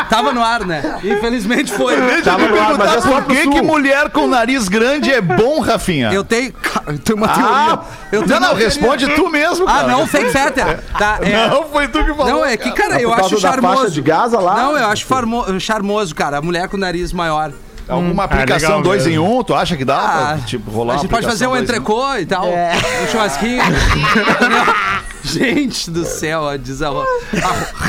Tava no ar, né? Infelizmente foi. Tava no ar, mas é só Por que, que mulher com nariz grande é bom, Rafinha? Eu tenho. Cara, eu tenho uma teoria. Eu tenho não, não, responde tu mesmo, Ah, cara. não, fake fetter. Tá, *laughs* é. Não, foi tu que falou. Não, é que, cara, Por eu acho charmoso. de Gaza lá? Não, eu acho farmo- charmoso, cara. A mulher com nariz maior. Alguma Ah, aplicação dois mesmo. em um, tu acha que dá Ah, pra, tipo, rolar a uma gente pode fazer um entrecô e tal. É. Um churrasquinho. *laughs* *laughs* gente do céu, ó, diz a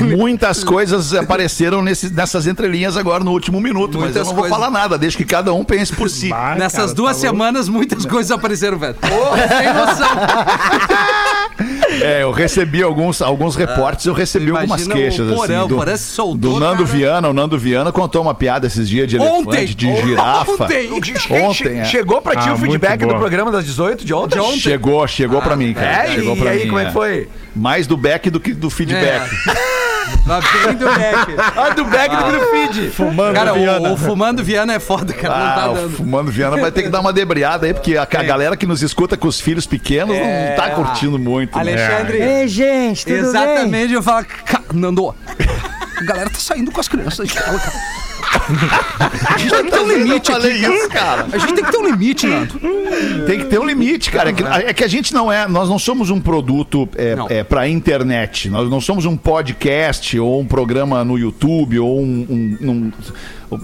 Muitas coisas apareceram nesse- nessas entrelinhas agora no último minuto, mas eu Muitas não vou coisas. falar nada, deixa que cada um pense por si. Bah, Nessas cara, duas tá louco. semanas, muitas coisas apareceram, velho. Sem noção. *laughs* É, eu recebi alguns, alguns reportes, eu recebi algumas queixas o assim. o Porã se soltou, do Nando cara. Viana, o Nando Viana contou uma piada esses dias de elefante, Ontem. de girafa. Ontem. Ontem, é. Chegou pra ti Ah, o feedback do programa das 18 de ontem? Chegou, chegou pra mim, cara. É, chegou e pra aí, mim, como é que foi? Mais do back do que do feedback. Lá *laughs* bem do Beck. Ah, do back do que do feed. Fumando Cara, o, o Fumando Viana é foda, cara. não Ah, tá o dando. Fumando Viana vai ter que dar uma debriada aí, porque a, a galera que nos escuta com os filhos pequenos não tá curtindo muito. né? Alexandre. Ei, gente, tudo bem? Exatamente, eu falo, "Ca- Nando, a galera tá saindo com as crianças de cara. A gente tem que ter um limite aqui. isso, cara. A gente tem que ter um limite, Nando. Tem que ter um limite, cara. É que, é que a gente não é, nós não somos um produto é, é, para internet. Nós não somos um podcast ou um programa no YouTube ou um, um- um-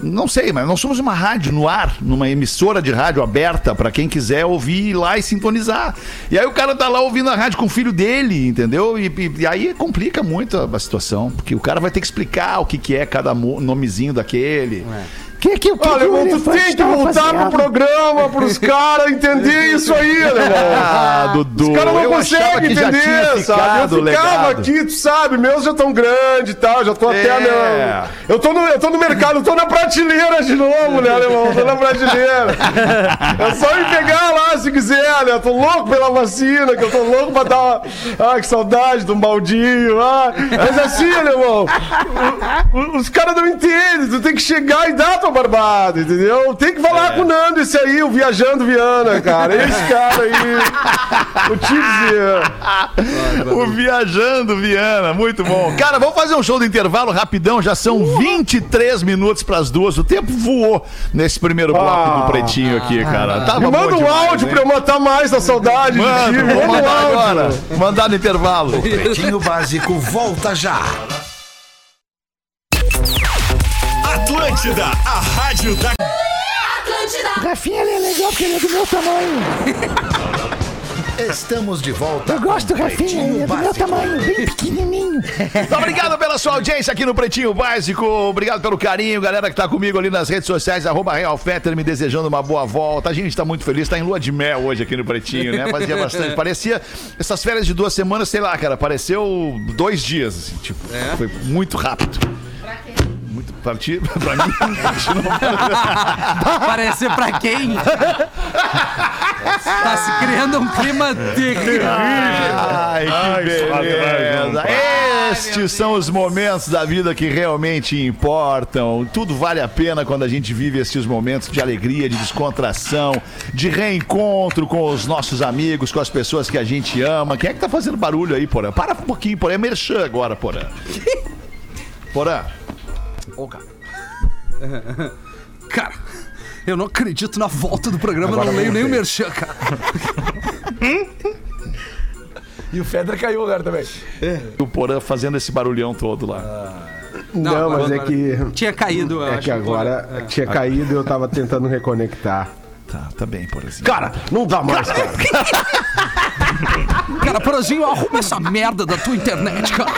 não sei, mas nós somos uma rádio no ar, numa emissora de rádio aberta para quem quiser ouvir ir lá e sintonizar. E aí o cara tá lá ouvindo a rádio com o filho dele, entendeu? E, e- e aí complica muito a, a situação, porque o cara vai ter que explicar o que, que é cada nomezinho daquele. 对。Que, que, que, Olha, irmão, tu tem que voltar pro programa, pros *laughs* caras entender isso aí, irmão. Ah, Dudu, Os caras não eu conseguem que entender, sabe? Eu ficava legado. aqui, tu sabe, meus já tão grande e tal, já tô até É. na... Eu tô, no, eu tô no mercado, eu tô na prateleira de novo, né? Eu tô na prateleira. *laughs* É só me pegar lá se quiser, né? Eu tô louco pela vacina, que eu tô louco pra dar... Ah, que saudade de um baldinho, ah. Mas assim, né, irmão? o- o- Os caras não entendem, tu tem que chegar e dar a tua barbada, entendeu? Tem que falar com o Nando, esse aí, o Viajando Viana, cara. Esse cara aí. O Tizinho. O Viajando Viana, muito bom. Cara, vamos fazer um show do intervalo rapidão, já são 23 minutos pras duas. O tempo voou nesse primeiro bloco Ah. do Pretinho aqui, cara. Tava Me bom manda um demais, áudio hein? pra eu matar mais a saudade. Manda, Me vou um mandar agora. Mandar no intervalo. Pretinho Básico volta já. Atlântida, a rádio da Rafinha ele é legal porque ele é do meu tamanho. Estamos de volta. Eu gosto com Rafinha, ele é do meu Básico. tamanho, bem pequenininho. Muito *laughs* obrigado pela sua audiência aqui no Pretinho Básico. Obrigado pelo carinho, galera que tá comigo ali nas redes sociais, arroba Real Fetter, me desejando uma boa volta. A gente tá muito feliz, tá em lua de mel hoje aqui no Pretinho, né? Fazia *laughs* bastante. Parecia essas férias de duas semanas, sei lá, cara, pareceu dois dias, assim, tipo, foi muito rápido. Muito pra ti, *laughs* pra mim. Parece pra quem? tá se criando um clima terrível. Ai, que beleza. Estes são os momentos da vida que realmente importam. Tudo vale a pena quando a gente vive estes momentos de alegria, de descontração, de reencontro com os nossos amigos, com as pessoas que a gente ama. Quem é que tá fazendo barulho aí, Porã? Para um pouquinho, Porã. É merchan agora, Porã. *laughs* Porã. Cara, eu não acredito na volta do programa, eu não leio nem o merchan, cara. *laughs* E o Fedra caiu agora também. O Porã fazendo esse barulhão todo lá. Não, mas é agora- que. Tinha caído, eu É acho. que agora tinha caído e eu tava tentando reconectar. Tá, tá bem, Porãzinho. Cara, não dá mais, cara. Cara, *laughs* Porazinho, arruma essa merda da tua internet, cara.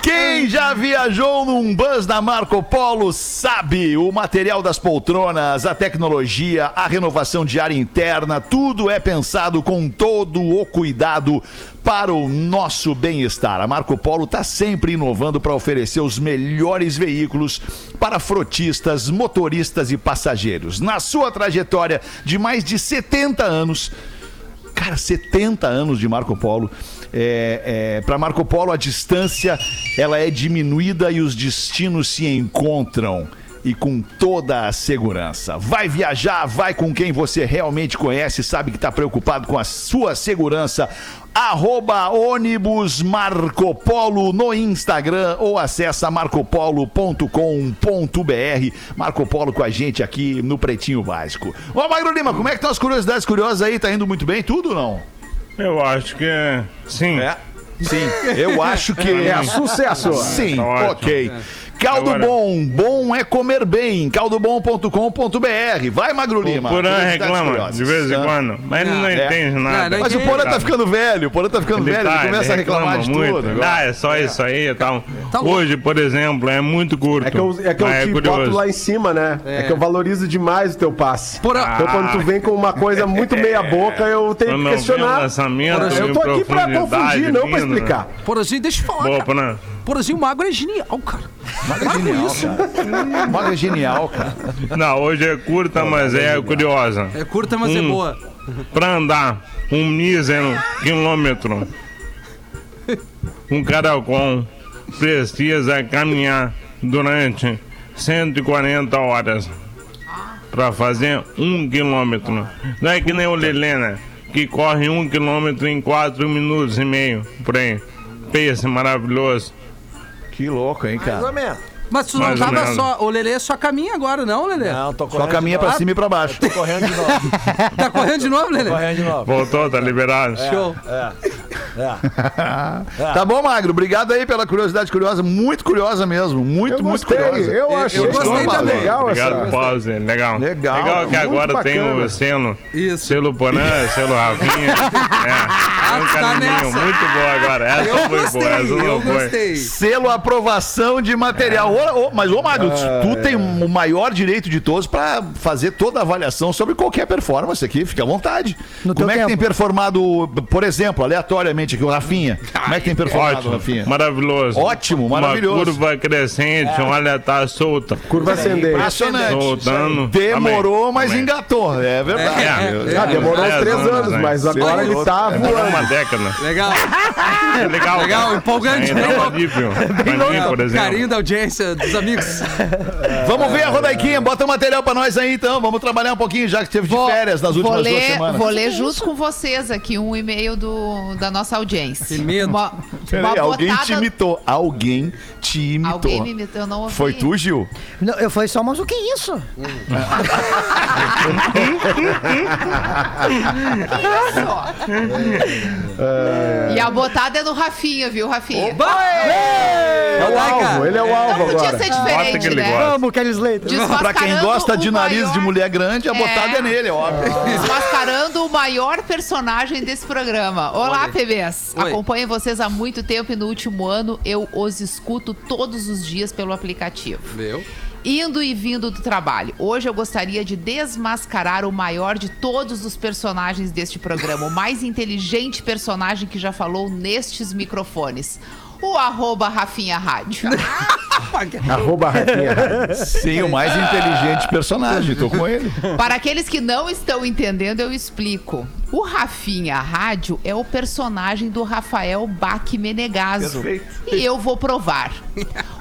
Quem já viajou num bus da Marco Polo sabe o material das poltronas, a tecnologia, a renovação de área interna, tudo é pensado com todo o cuidado para o nosso bem-estar. A Marco Polo está sempre inovando para oferecer os melhores veículos para frotistas, motoristas e passageiros. Na sua trajetória de mais de 70 anos, Cara, 70 anos de Marco Polo. É, para Marco Polo, a distância ela é diminuída e os destinos se encontram. E com toda a segurança. Vai viajar, vai com quem você realmente conhece, sabe que está preocupado com a sua segurança. Arroba ônibus Marco Polo no Instagram ou acessa marcopolo.com.br. Marco Polo com a gente aqui no Pretinho Básico. Ô, Magro Lima, como é que estão as curiosidades curiosas aí? Tá indo muito bem tudo ou não? Eu acho que é. Sim. É? Sim, eu *laughs* acho que É sucesso. Sim, ótimo. ok. Caldo Agora- Bom, bom é comer bem. Caldobom.com.br. Vai, Magro Lima. O Porã reclama de vez em Ah. quando, mas ele não É. entende nada. Não, Mas o Porã tá ficando velho, o Porã tá ficando Ele velho, tá, ele começa a ele reclamar de tudo. muito. agora. Ah, é só isso aí e tal. Tá louco. Hoje, por exemplo, é muito curto. É que eu, é que eu mas te curioso. boto lá em cima, né? É. que eu valorizo demais o teu passe. Porã- Então quando tu vem com uma coisa muito meia boca, eu tenho que questionar. Eu tô aqui pra confundir, não pra vindo, explicar. Porazinho, deixa eu falar, Boa, cara. Porã. Porazinho, o magro é genial, cara. Magro é genial, cara. Magro é genial, cara. Não, hoje é curta, mas é curiosa. É curta, mas é Hum. boa. Pra andar um mísero quilômetro, um caracol precisa caminhar durante 140 horas pra fazer um quilômetro. Não é que nem o Lelena, que corre um quilômetro em quatro minutos e meio, por aí. Peixe maravilhoso. Que louco, hein, cara. Mas tu não Mais ou tava menos. só. O Lelê só caminha agora, não, Lelê? Não, tô Só correndo. caminha pra cima e pra baixo. Tô correndo de novo. *laughs* Tá correndo de novo, Lelê? correndo de novo. Voltou, tá liberado. Show. *laughs* Tá bom, Magro. Obrigado aí pela curiosidade curiosa. Muito curiosa mesmo. Muito, Eu muito gostei, curiosa. eu achei gostei muito também. legal Obrigado, essa. Pause. Legal. Legal, Legal que muito agora tem bacana. o selo. Isso. Selo Porã, selo Rafinha. *laughs* É, um tá muito boa agora. Essa Eu foi gostei, boa, essa eu não foi. gostei. Selo aprovação de material. Ô, ô, mas, ô, Magro, tu tem o maior direito de todos pra fazer toda a avaliação sobre qualquer performance aqui. Fica à vontade. No Como é que tem tempo. performado, por exemplo, aleatoriamente aqui, o Rafinha? Como é que tem performado, Ótimo, Rafinha? maravilhoso. Ótimo, maravilhoso. Uma curva crescente, olha, tá solta. Curva ascendente. Impressionante. Soltando. Demorou, Amém. mas Amém. engatou. É verdade. É, Ah, demorou uns Dez três anos, anos, mas agora ele tá É voando. uma década. Legal. *laughs* É legal. Legal, empolgante. Carinho da audiência, dos amigos. *laughs* Vamos ver a Rodaiquinha. Bota o material pra nós aí, então. Vamos trabalhar um pouquinho, já que teve de Vou- férias nas vou últimas duas ler, semanas. Vou ler junto com vocês aqui um e-mail do, da nossa audiência. Que medo. Uma, Peraí, uma alguém botada- te imitou. Alguém te imitou. Alguém me imitou, eu não ouvi. Foi tu, Gil? Não, eu falei só, mas o que é isso? *laughs* E a botada é no Rafinha, viu, Rafinha? É o alvo, ele é o alvo Não podia agora. ser Bota que diferente, ele né? gosta. Vamos, Kelly Slater. Pra quem gosta de nariz maior- de mulher grande, a botada é, nele, óbvio. Desmascarando o maior personagem desse programa. Olá, PBs. Oi. Acompanho vocês há muito tempo e no último ano eu os escuto todos os dias pelo aplicativo. Meu. Indo e vindo do trabalho. Hoje eu gostaria de desmascarar o maior de todos os personagens deste programa, o mais *laughs* inteligente personagem que já falou nestes microfones. O arroba Rafinha Rádio. *laughs* Arroba Rafinha. Sim, o mais inteligente personagem. Tô com ele. Para aqueles que não estão entendendo, eu explico. O Rafinha Rádio é o personagem do Rafael Bach Menegaso. Perfeito. E eu vou provar.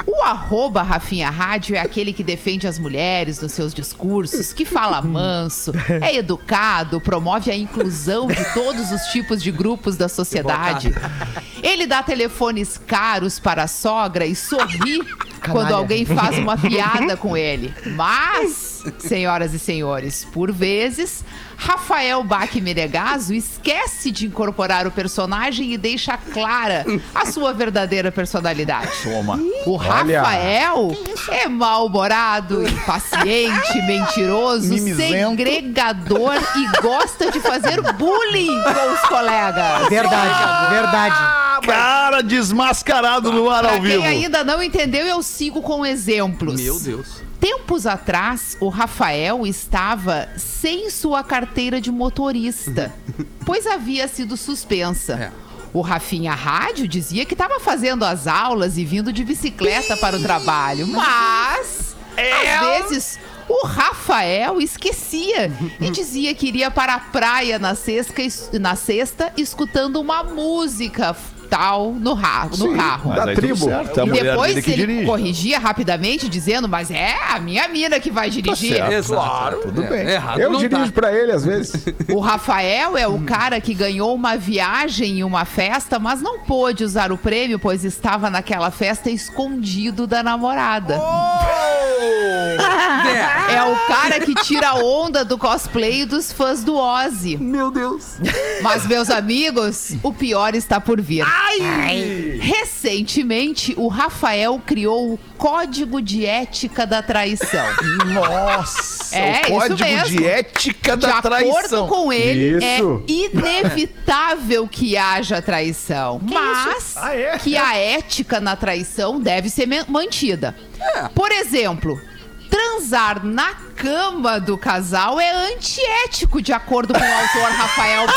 O arroba Rafinha Rádio é aquele que defende as mulheres nos seus discursos, que fala manso, é educado, promove a inclusão de todos os tipos de grupos da sociedade. Ele dá telefones caros para a sogra e sorri *laughs* quando Canalha. alguém faz uma piada com ele. Mas, senhoras e senhores, por vezes, Rafael Bach Menegaso esquece de incorporar o personagem e deixa clara a sua verdadeira personalidade. Toma. O Rafael é mal-humorado, impaciente, *laughs* mentiroso, Mimizento. segregador e gosta de fazer bullying com os colegas. Verdade, verdade. Cara desmascarado no ar ao quem vivo. ainda não entendeu, eu sigo com exemplos. Meu Deus. Tempos atrás, o Rafael estava sem sua carteira de motorista, *laughs* pois havia sido suspensa. É. O Rafinha Rádio dizia que estava fazendo as aulas e vindo de bicicleta para o trabalho, mas às vezes o Rafael esquecia e *laughs* dizia que iria para a praia na sexta, na sexta escutando uma música tal no, ra- no carro. Mas Da tribo. certo, é E depois ele dirige. corrigia rapidamente, dizendo, mas é a minha mina que vai dirigir. certo. Exato. tudo É, bem. Errado Eu não dirijo tá. pra ele às vezes. O Rafael é o cara que ganhou uma viagem em uma festa, mas não pôde usar o prêmio, pois estava naquela festa escondido da namorada. *laughs* É o cara que tira onda do cosplay dos fãs do Ozzy. Meu Deus. Mas, meus amigos, o pior está por vir. Recentemente, o Rafael criou o Código de Ética da Traição. Nossa, É, o isso código mesmo. de ética De da acordo traição. com ele, Isso. é inevitável que haja traição. mas Ah, é? que a ética na traição deve ser mantida. Por exemplo, transar na cama do casal é antiético, de acordo com o autor Rafael. *laughs*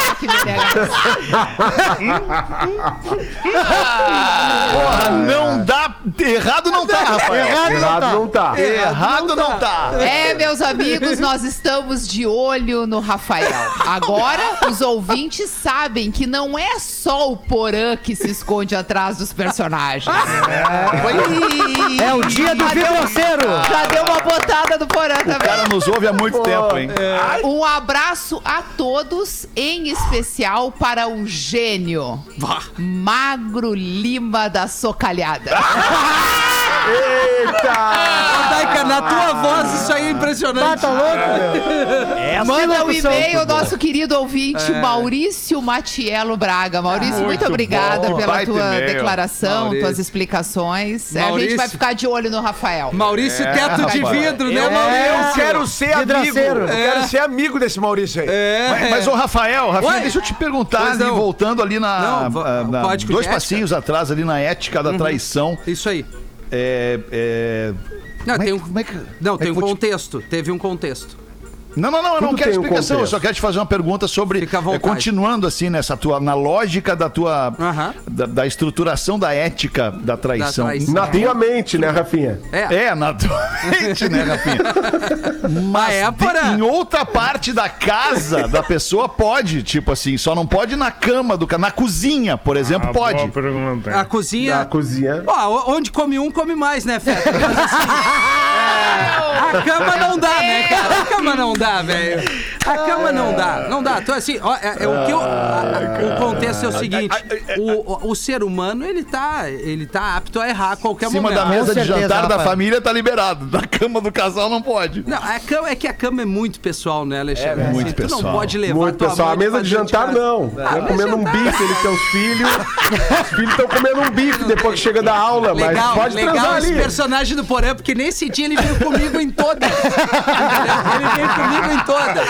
Porra, não dá. Errado não tá, Rafael. Errado não tá. Errado não tá. É, meus amigos, nós estamos de olho no Rafael. Agora, os ouvintes sabem que não é só o Porã que se esconde atrás dos personagens. É o dia do vidraceiro. Já deu uma botada do Porã também. Cara nos ouve há muito tempo, hein? Um abraço a todos, em especial para o gênio Magro Lima da Socalhada. *laughs* Eita! Daica, na tua voz isso aí é impressionante. Tá louco? Manda um locução. e-mail, nosso querido ouvinte Maurício Matielo Braga. Maurício, muito, Muito obrigada bom. pela Baita tua declaração, Maurício. tuas explicações. É, a Maurício. gente vai ficar de olho no Rafael. Maurício, teto de vidro, né, Eu, Maurício? eu quero ser amigo. Eu quero ser amigo desse Maurício aí. É. Mas, mas, ô Rafael, Rafinha, Oi. deixa eu te perguntar, ali, voltando ali na, Não, ah, na- código dois passinhos atrás ali na ética da traição. Isso aí. É, é, Não, como é tem que- um, como é que- não, é tem que um te- contexto. Teve um contexto. Não, não, não, eu não quero um explicação, eu só quero te fazer uma pergunta sobre. Fica à é, continuando assim, nessa tua. Na lógica da tua. Aham. Da, da estruturação da ética da traição. Da traição. Na tua mente, né, Rafinha? É. É, naturalmente, *laughs* né, Rafinha? *laughs* Mas é, porra. em outra parte da casa da pessoa pode, tipo assim, só não pode na cama do ca- na cozinha, por exemplo, Ah, pode. Boa pergunta. A cozinha. Na cozinha. Ó, onde come um, come mais, né, Feta? Mas, *laughs* assim, é, a cama não dá, né, cara? A cama não dá, velho. A cama não dá, não dá. Então, assim, ó, é, é o que eu, a- a- o contexto é o seguinte: o, o, o ser humano, ele tá, ele tá apto a errar a qualquer Em cima momento. da mesa de certeza, jantar da rapaz. família tá liberado. Na cama do casal não pode. Não, a cama, é que a cama é muito pessoal, né, Alexandre? É muito tu não pessoal. pode levar Muito tua pessoal. A mesa de jantar, não. Ah, mas comendo um bife, ele tem os filhos. Os filhos estão comendo um bife depois que chega da aula, Legal, mas pode legal transar esse ali. personagem do Porã, porque nesse dia ele veio comigo em todas. Entendeu? *laughs* ele veio comigo em todas.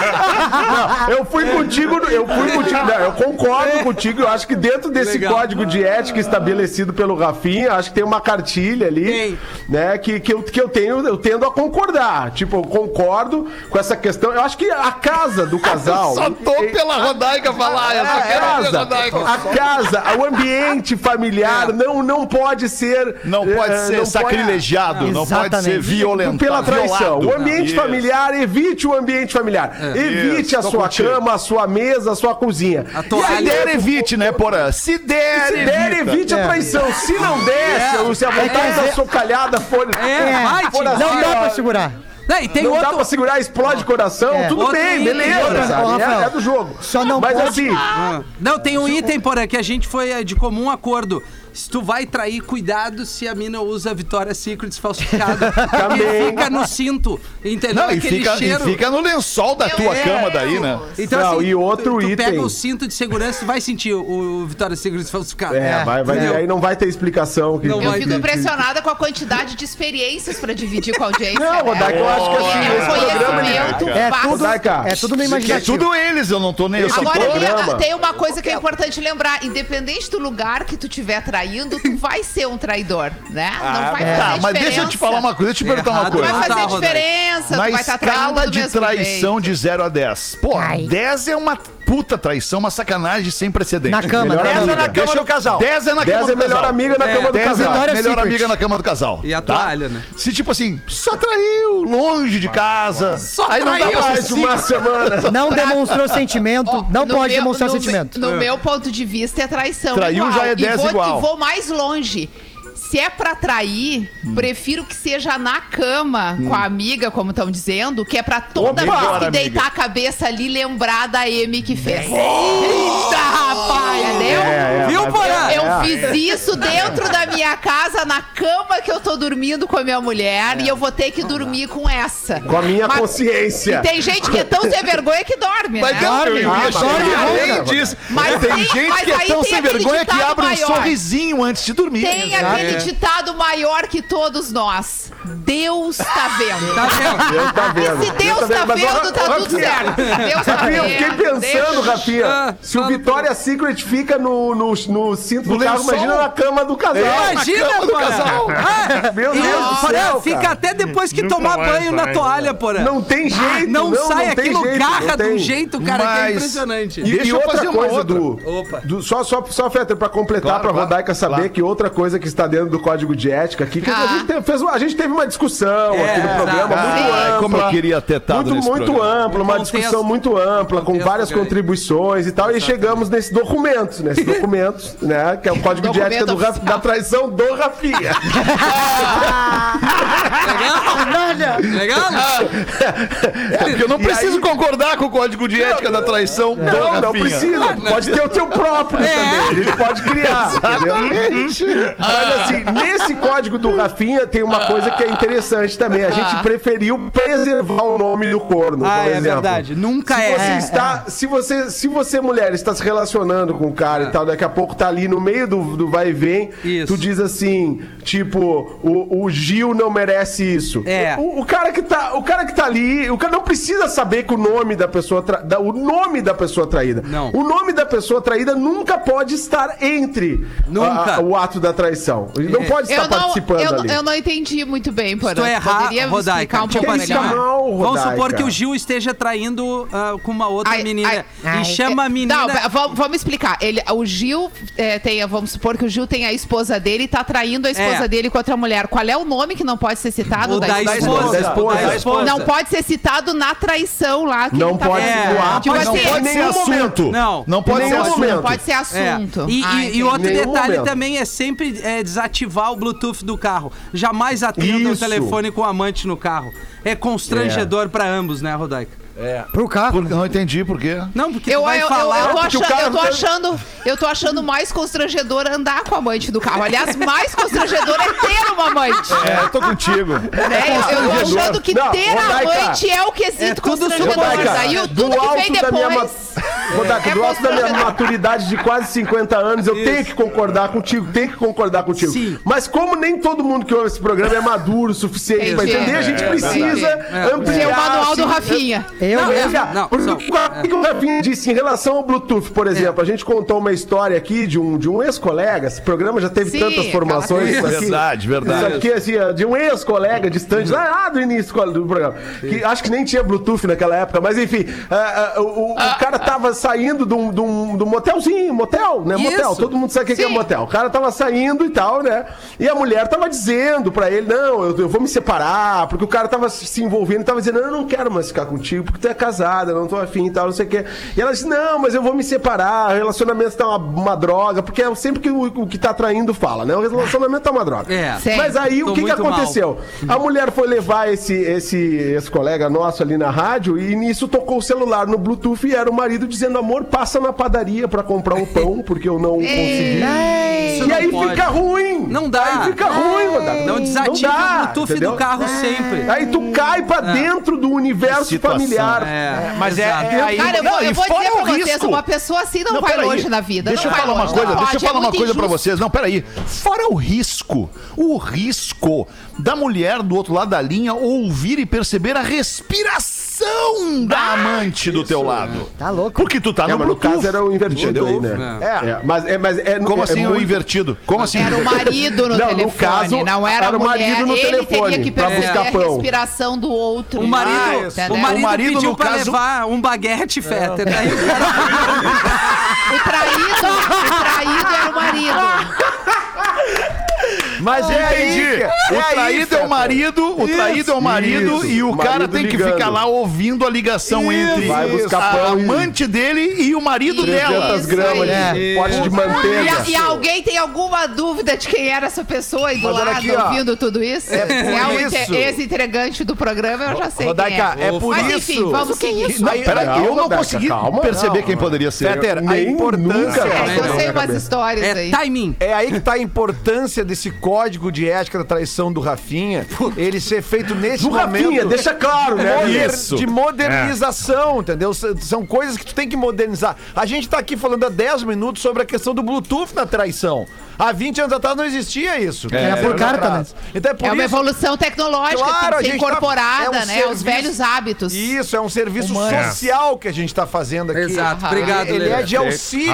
Não, eu fui contigo, eu fui contigo. Não, eu concordo contigo. Eu acho que dentro desse Legal. código de ética estabelecido pelo Rafinha, acho que tem uma cartilha ali, Tem. né? Que, que, eu, que eu tenho, eu tendo a concordar. Tipo, eu concordo com essa questão. Eu acho que a casa do casal. *laughs* Só tô pela Rodaica falar, eu só A quero a casa, Rodaica. a casa, o ambiente familiar não, não pode ser. Não pode ser não sacrilegiado, não, pode ser violentado. pela traição. violado. O ambiente Isso. familiar, evite o ambiente familiar. Evite Isso, a sua contigo. cama, a sua mesa, a sua cozinha. A Se toalha. der, evite, né, Porã? Se der, Se der, evita. evite a traição. Se não der, se- se a vontade da socalhada for. É, vai, for Tio. assim, Não dá ó, pra segurar. Não, e tem não dá outro. pra segurar, explode coração, É. tudo Outro bem, item, beleza, outra- é, é do jogo. só não Mas pode- assim, Ah, Não, tem um item, porém, que a gente foi eh, de comum acordo. Se tu vai trair, cuidado se a mina usa a Vitória Secret falsificada. *laughs* Porque Também. fica no cinto, entendeu? Não, e Aquele fica, e cheiro. fica no lençol da tua É. cama daí, né? Então, Não, assim, e outro tu, tu item. pega o cinto de segurança, tu vai sentir o, o Vitória Secret falsificado. é, vai, vai, Entendeu? aí não vai ter explicação. Que, Não Eu vai fico ter. impressionada com a quantidade de experiências pra dividir com a audiência. Não, né? Rodaica, eu acho que assim, É esse programa ele- conhecimento É vasto. tudo, Rodaica, é tudo no Que é imaginativo. tudo eles, eu não tô nem. Agora programa. tem uma coisa que é importante lembrar: independente do lugar que tu estiver traindo, tu vai ser um traidor, né? Não vai fazer Tá, mas deixa eu te falar uma coisa, deixa eu te perguntar uma Errado Não coisa. vai fazer Não tá, Rodaica. diferença, Na tu vai estar traindo de traição jeito. de 0 a 10. Pô, Ai. 10 é uma puta traição, uma sacanagem sem precedentes. Na cama, Melhor né? Essa é amiga. na cama Deixa do casal. 10 é na 10 cama é do melhor casal. amiga na cama do 10 é casal. a Vitória melhor Secret. amiga na cama do casal. E a tá? toalha, né? Se tipo assim, só traiu, longe de casa. Só aí não dá pra Mais uma semana. *laughs* Não demonstrou sentimento, Ó, não pode meu- demonstrar no sentimento. me- No meu ponto de vista é traição. Traiu igual. já é 10 e vou, igual. E vou mais longe. Se é pra trair, Hum. prefiro que seja na cama com a amiga, como estão dizendo, que é pra toda Opa! vez que deitar amiga. a cabeça ali lembrar da M que fez. Eita, rapaz! Entendeu? É, Viu, mas- Porã? Eu fiz isso dentro da minha casa, na cama que eu tô dormindo com a minha mulher, e eu vou ter que dormir com essa. Com a minha Mas- consciência. E tem gente que é tão sem vergonha que dorme, Mas né? eu ia Ah, dorme, além dorme. disso. Mas tem tem- gente mas que é tão tem sem aquele vergonha que abre um maior. sorrisinho antes de dormir. Tem aquele ditado maior que todos nós. Deus tá vendo. Tá vendo? Deus tá vendo. Se Deus tá Mas, ó, vendo, tá tudo Rafinha, certo. Deus tá Rafinha, eu fiquei vendo. pensando, Deixa- Rafinha, Ah, se o Victoria's Secret fica no, no, no cinto No do carro, imagina na cama do casal. Imagina, cama do casal. Ah, Meu e, Deus do céu, fica até depois que Nunca tomar banho na toalha? Porã. Não tem jeito, Não, não, sai não tem aquilo, jeito, garra de um jeito, cara, que é impressionante. E, Deixa e eu outra fazer uma coisa, outra. do, Opa. do- só, só, só Fetter, pra completar, Claro, pra Rodaica saber que outra coisa que está dentro do código de ética aqui, que a, Ah. gente teve, fez, uma- a gente teve uma discussão É, aqui no programa exato. muito ampla. como eu queria ter estado muito, nesse muito programa. ampla, uma Contexto- discussão muito ampla, com várias grande. contribuições e tal, e chegamos nesse documento, nesse *laughs* documento, né, que é o código de ética do, da traição do Rafinha. Legal? Legal? É, porque eu não preciso concordar com o código de ética da traição do Não, não Rafinha. precisa. Pode ter o teu próprio também. A gente pode criar. entendeu? Mas assim, nesse código do Rafinha tem uma coisa que é interessante também. A gente preferiu preservar o nome do corno. Ah, por é verdade. Nunca Se é. você É, está, se você, se você mulher está se relacionando com o cara e tal, daqui a pouco tá ali no meio do, do vai e vem, Isso. tu diz assim, tipo, o, o Gil não merece isso. É. O, o cara que tá, o cara que tá ali, o cara não precisa saber que o nome da pessoa, tra- da- o nome da pessoa traída. Não. O nome da pessoa traída nunca pode estar entre Nunca. a- o ato da traição. Ele não pode estar Eu não, participando eu, ali. eu não entendi muito bem, por Se tu errar, Poderia Rodaica, explicar um tipo pouco assim, melhor? Não, Vamos supor que o Gil esteja traindo ah, com uma outra Ai, menina ai, e chama a menina. Não, vamos, vamos explicar. Ele, o Gil é, tem, vamos supor que o Gil tem a esposa dele e tá traindo a esposa É. dele com outra mulher. Qual é o nome que não pode ser citado O da esposa. Da esposa. Da esposa. Não pode ser citado na traição lá. que Não ele tá pode. Ah, Tipo mas não assim, pode ser assunto. Não. Não pode ser assunto. Não pode ser É. assunto. E, outro detalhe também é sempre é, desativar o Bluetooth do carro. Jamais atenda o telefone com o amante no carro. É constrangedor pra ambos, né, Rodaica? Pro carro. Por- não entendi por quê. Não, porque Eu, vai eu, eu, falar. eu tô porque o achando, eu tô achando, eu tô achando mais constrangedor andar com a amante do carro. Aliás, mais constrangedor é ter uma amante. É, eu tô contigo. né? Eu, eu tô achando que Não, ter Rodaica, amante é o quesito é tudo constrangedor. Rodaica, Daí o- do tudo que vem da minha depois. Rodaica, É do alto da minha maturidade de quase 50 anos, eu Isso. tenho que concordar contigo, tenho que concordar contigo. Sim. Mas como nem todo mundo que ouve esse programa é maduro o suficiente pra entender, a gente É, precisa É. ampliar. É o manual do assim, Rafinha. Eu Não, mesmo. é- não, Porque só- o que o Rafinha disse em relação ao Bluetooth, por exemplo, a gente contou uma história aqui de um, de um ex-colega, esse programa já teve Sim, tantas formações. aqui. Verdade, verdade. Isso aqui, assim, de um ex-colega distante, lá do início do programa. Que acho que nem tinha Bluetooth naquela época, mas enfim, ah, ah, o, o cara tava saindo de um, de um, de um motelzinho, motel, né? Motel, Isso. todo mundo sabe o que que é motel. O cara tava saindo e tal, né? E a mulher tava dizendo pra ele: Não, eu, eu vou me separar, porque o cara tava se envolvendo e tava dizendo: Não, eu não quero mais ficar contigo, porque tu é casada, não tô afim e tal, não sei o quê. E ela disse: Não, mas eu vou me separar, o relacionamento tá uma, uma droga, porque é sempre que o, o que tá traindo fala, né? O relacionamento tá uma droga. É. Mas aí o que, que muito mal. aconteceu? A mulher foi levar esse, esse, esse colega nosso ali na rádio e nisso tocou o celular no Bluetooth e era o marido dizendo: Amor, passa na padaria pra comprar o pão, porque eu não consegui. Isso E não aí pode. fica ruim. Não dá. Aí fica ruim, Rodaica. Não desative dá, o Bluetooth entendeu? do carro sempre. Aí tu cai pra dentro do universo Situação. Familiar. É, Mas é, exato. é aí. Cara, eu não, vou, e eu vou dizer pra vocês, risco. uma pessoa assim não, vai peraí. longe na vida. Deixa não eu vai falar uma longe, coisa, não deixa eu é falar uma coisa pra injusto. vocês. Não, peraí. Fora o risco, o risco da mulher do outro lado da linha ouvir e perceber a respiração traição da amante do teu lado. Tá louco? Porque tu tá É, no mas no Bluetooth. caso era o invertido aí, né? É. É, mas é, mas é, Como é assim o muito- invertido? Como assim? Era o *laughs* marido no Não, no telefone, caso, não era, era a o mulher. marido no Ele telefone, teria que pra perceber buscar a pão. respiração do outro. O marido, Ah, o O marido, marido, pediu no pra caso- levar um baguete, Fetter. Aí o cara O traído, o traído era o marido. *laughs* Mas é aí. Entendi. que- O é aí, traído é Fetter. o marido, o traído é o marido isso. e o O cara tem que ligando. ficar lá ouvindo a ligação Isso. entre Vai buscar a pão amante dele e o marido 300 dela. Gramas aí. de pote de E, manteiga. e alguém tem alguma dúvida de quem era essa pessoa aí do Mas lado aqui, ó. ouvindo tudo isso? É por é ex-entregante do programa, eu já sei Rodaica, quem é. é por Mas isso. enfim, vamos seguir. Não, Aí- peraí, Calma, eu não consegui calma. perceber quem Calma. poderia ser. Fetter, a importância. É, eu sei umas histórias é aí. timing. É aí que tá a importância desse código de ética da traição do Rafinha, ele ser feito nesse Do momento. Rafinha, deixa claro, né? moder- Isso. de modernização, entendeu? S- São coisas que tu tem que modernizar. A gente tá aqui falando há 10 minutos sobre a questão do Bluetooth na traição. Há 20 anos atrás não existia isso. Era por carta, né? Então é por É uma isso evolução tecnológica Claro, que a tem que ser gente tá- incorporada, é um né? serviço- Aos velhos hábitos. Isso, é um serviço Humano. social que a gente tá fazendo aqui. Exato, obrigado, Ele, ele é de auxílio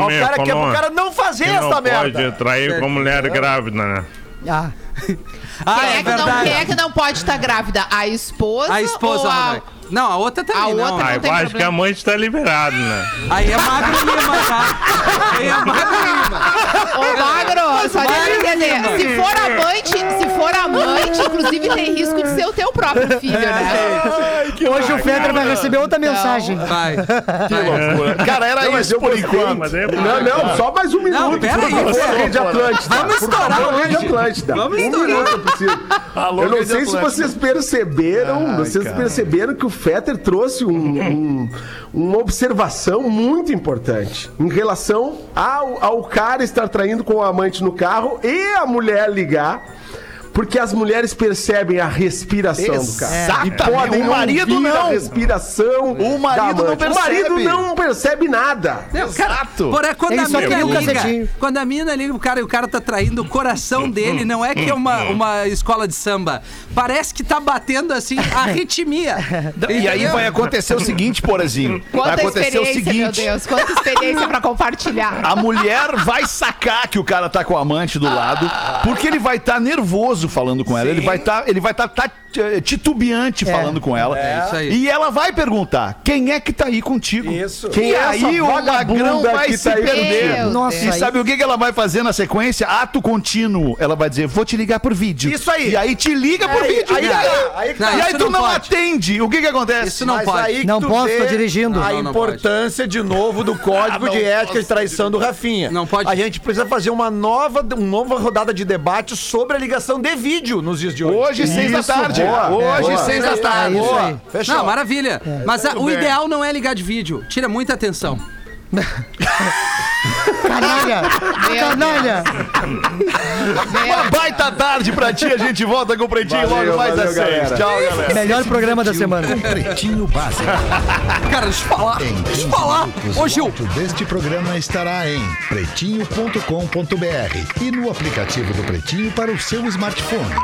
ao cara que é pro cara não fazer Que essa não merda. pode trair com mulher grávida, né? Ah, Ah, Quem, é que não, quem é que não pode estar grávida? A esposa? A esposa, ou a... Não, a outra também A não. outra Ah, eu tem acho que problema. a mãe está liberada, né? Aí é Magro Lima, tá? Aí é Magro Lima. Ô, Magro, só deixa eu entender. Se for amante, se for amante, inclusive tem risco de ser o teu próprio filho, né? hoje o Fetter vai receber outra mensagem. Vai. *laughs* Cara, era Não, mas isso eu por enquanto. É Não, não, só mais um minuto. Não, pera aí. Rede Atlântida. Vamos estourar hoje. Rede Atlântida. Vamos um estourar. minuto eu preciso. Alô, eu não sei se vocês perceberam, vocês perceberam que o Fetter trouxe um- um- uma observação muito importante em relação ao, ao cara estar traindo com o amante no carro e a mulher ligar. Porque as mulheres percebem a respiração do cara. E podem O marido ouvir não. a respiração. O marido da não percebe. O marido não percebe nada. Exato. Porém, quando Ele a só mina liga, cacetinho. quando a mina liga o cara e o cara tá traindo o coração dele, não é que é uma, uma escola de samba. Parece que tá batendo assim a *laughs* arritmia. E aí vai acontecer o seguinte, Porazinho. *laughs* Vai Quanta acontecer o experiência, meu seguinte. Deus. Quanta experiência pra compartilhar. A mulher vai sacar que o cara tá com o amante do lado, porque ele vai estar nervoso falando com ela. Ele vai estar, ele vai estar titubeante falando com ela. É isso aí. E ela vai perguntar: "Quem é que tá aí contigo?" Isso. Quem e é aí essa o magrão vai que se tá aí perder. Nossa, e aí- sabe o que que ela vai fazer na sequência? Ato contínuo. Ela vai dizer: "Vou te ligar por vídeo." Isso aí. E aí te liga por Aí- vídeo. aí e tá, aí, aí Não, tá. e aí isso tu não não atende. O que que acontece? Isso não Mas pode. aí Não posso, tô dirigindo. A importância, de novo, do código de ética de traição do Rafinha. Não pode. A gente precisa fazer uma nova, uma nova rodada de debate sobre a ligação de vídeo nos dias de hoje. Hoje, seis da tarde. boa, Hoje, boa. seis da É tarde. isso aí. Fechou. Não, maravilha. Mas a- o bem. ideal não é ligar de vídeo. Tira muita atenção. *laughs* Canalha! Canalha! Uma baita tarde pra ti. A gente volta com o Pretinho Valeu, logo mais às seis. Tchau, galera. Melhor programa da semana. Com Pretinho Básico. *laughs* Cara, deixa eu falar. Deixa 15 eu falar. Ô, o Gil. áudio deste programa estará em pretinho.com.br e no aplicativo do Pretinho para o seu smartphone.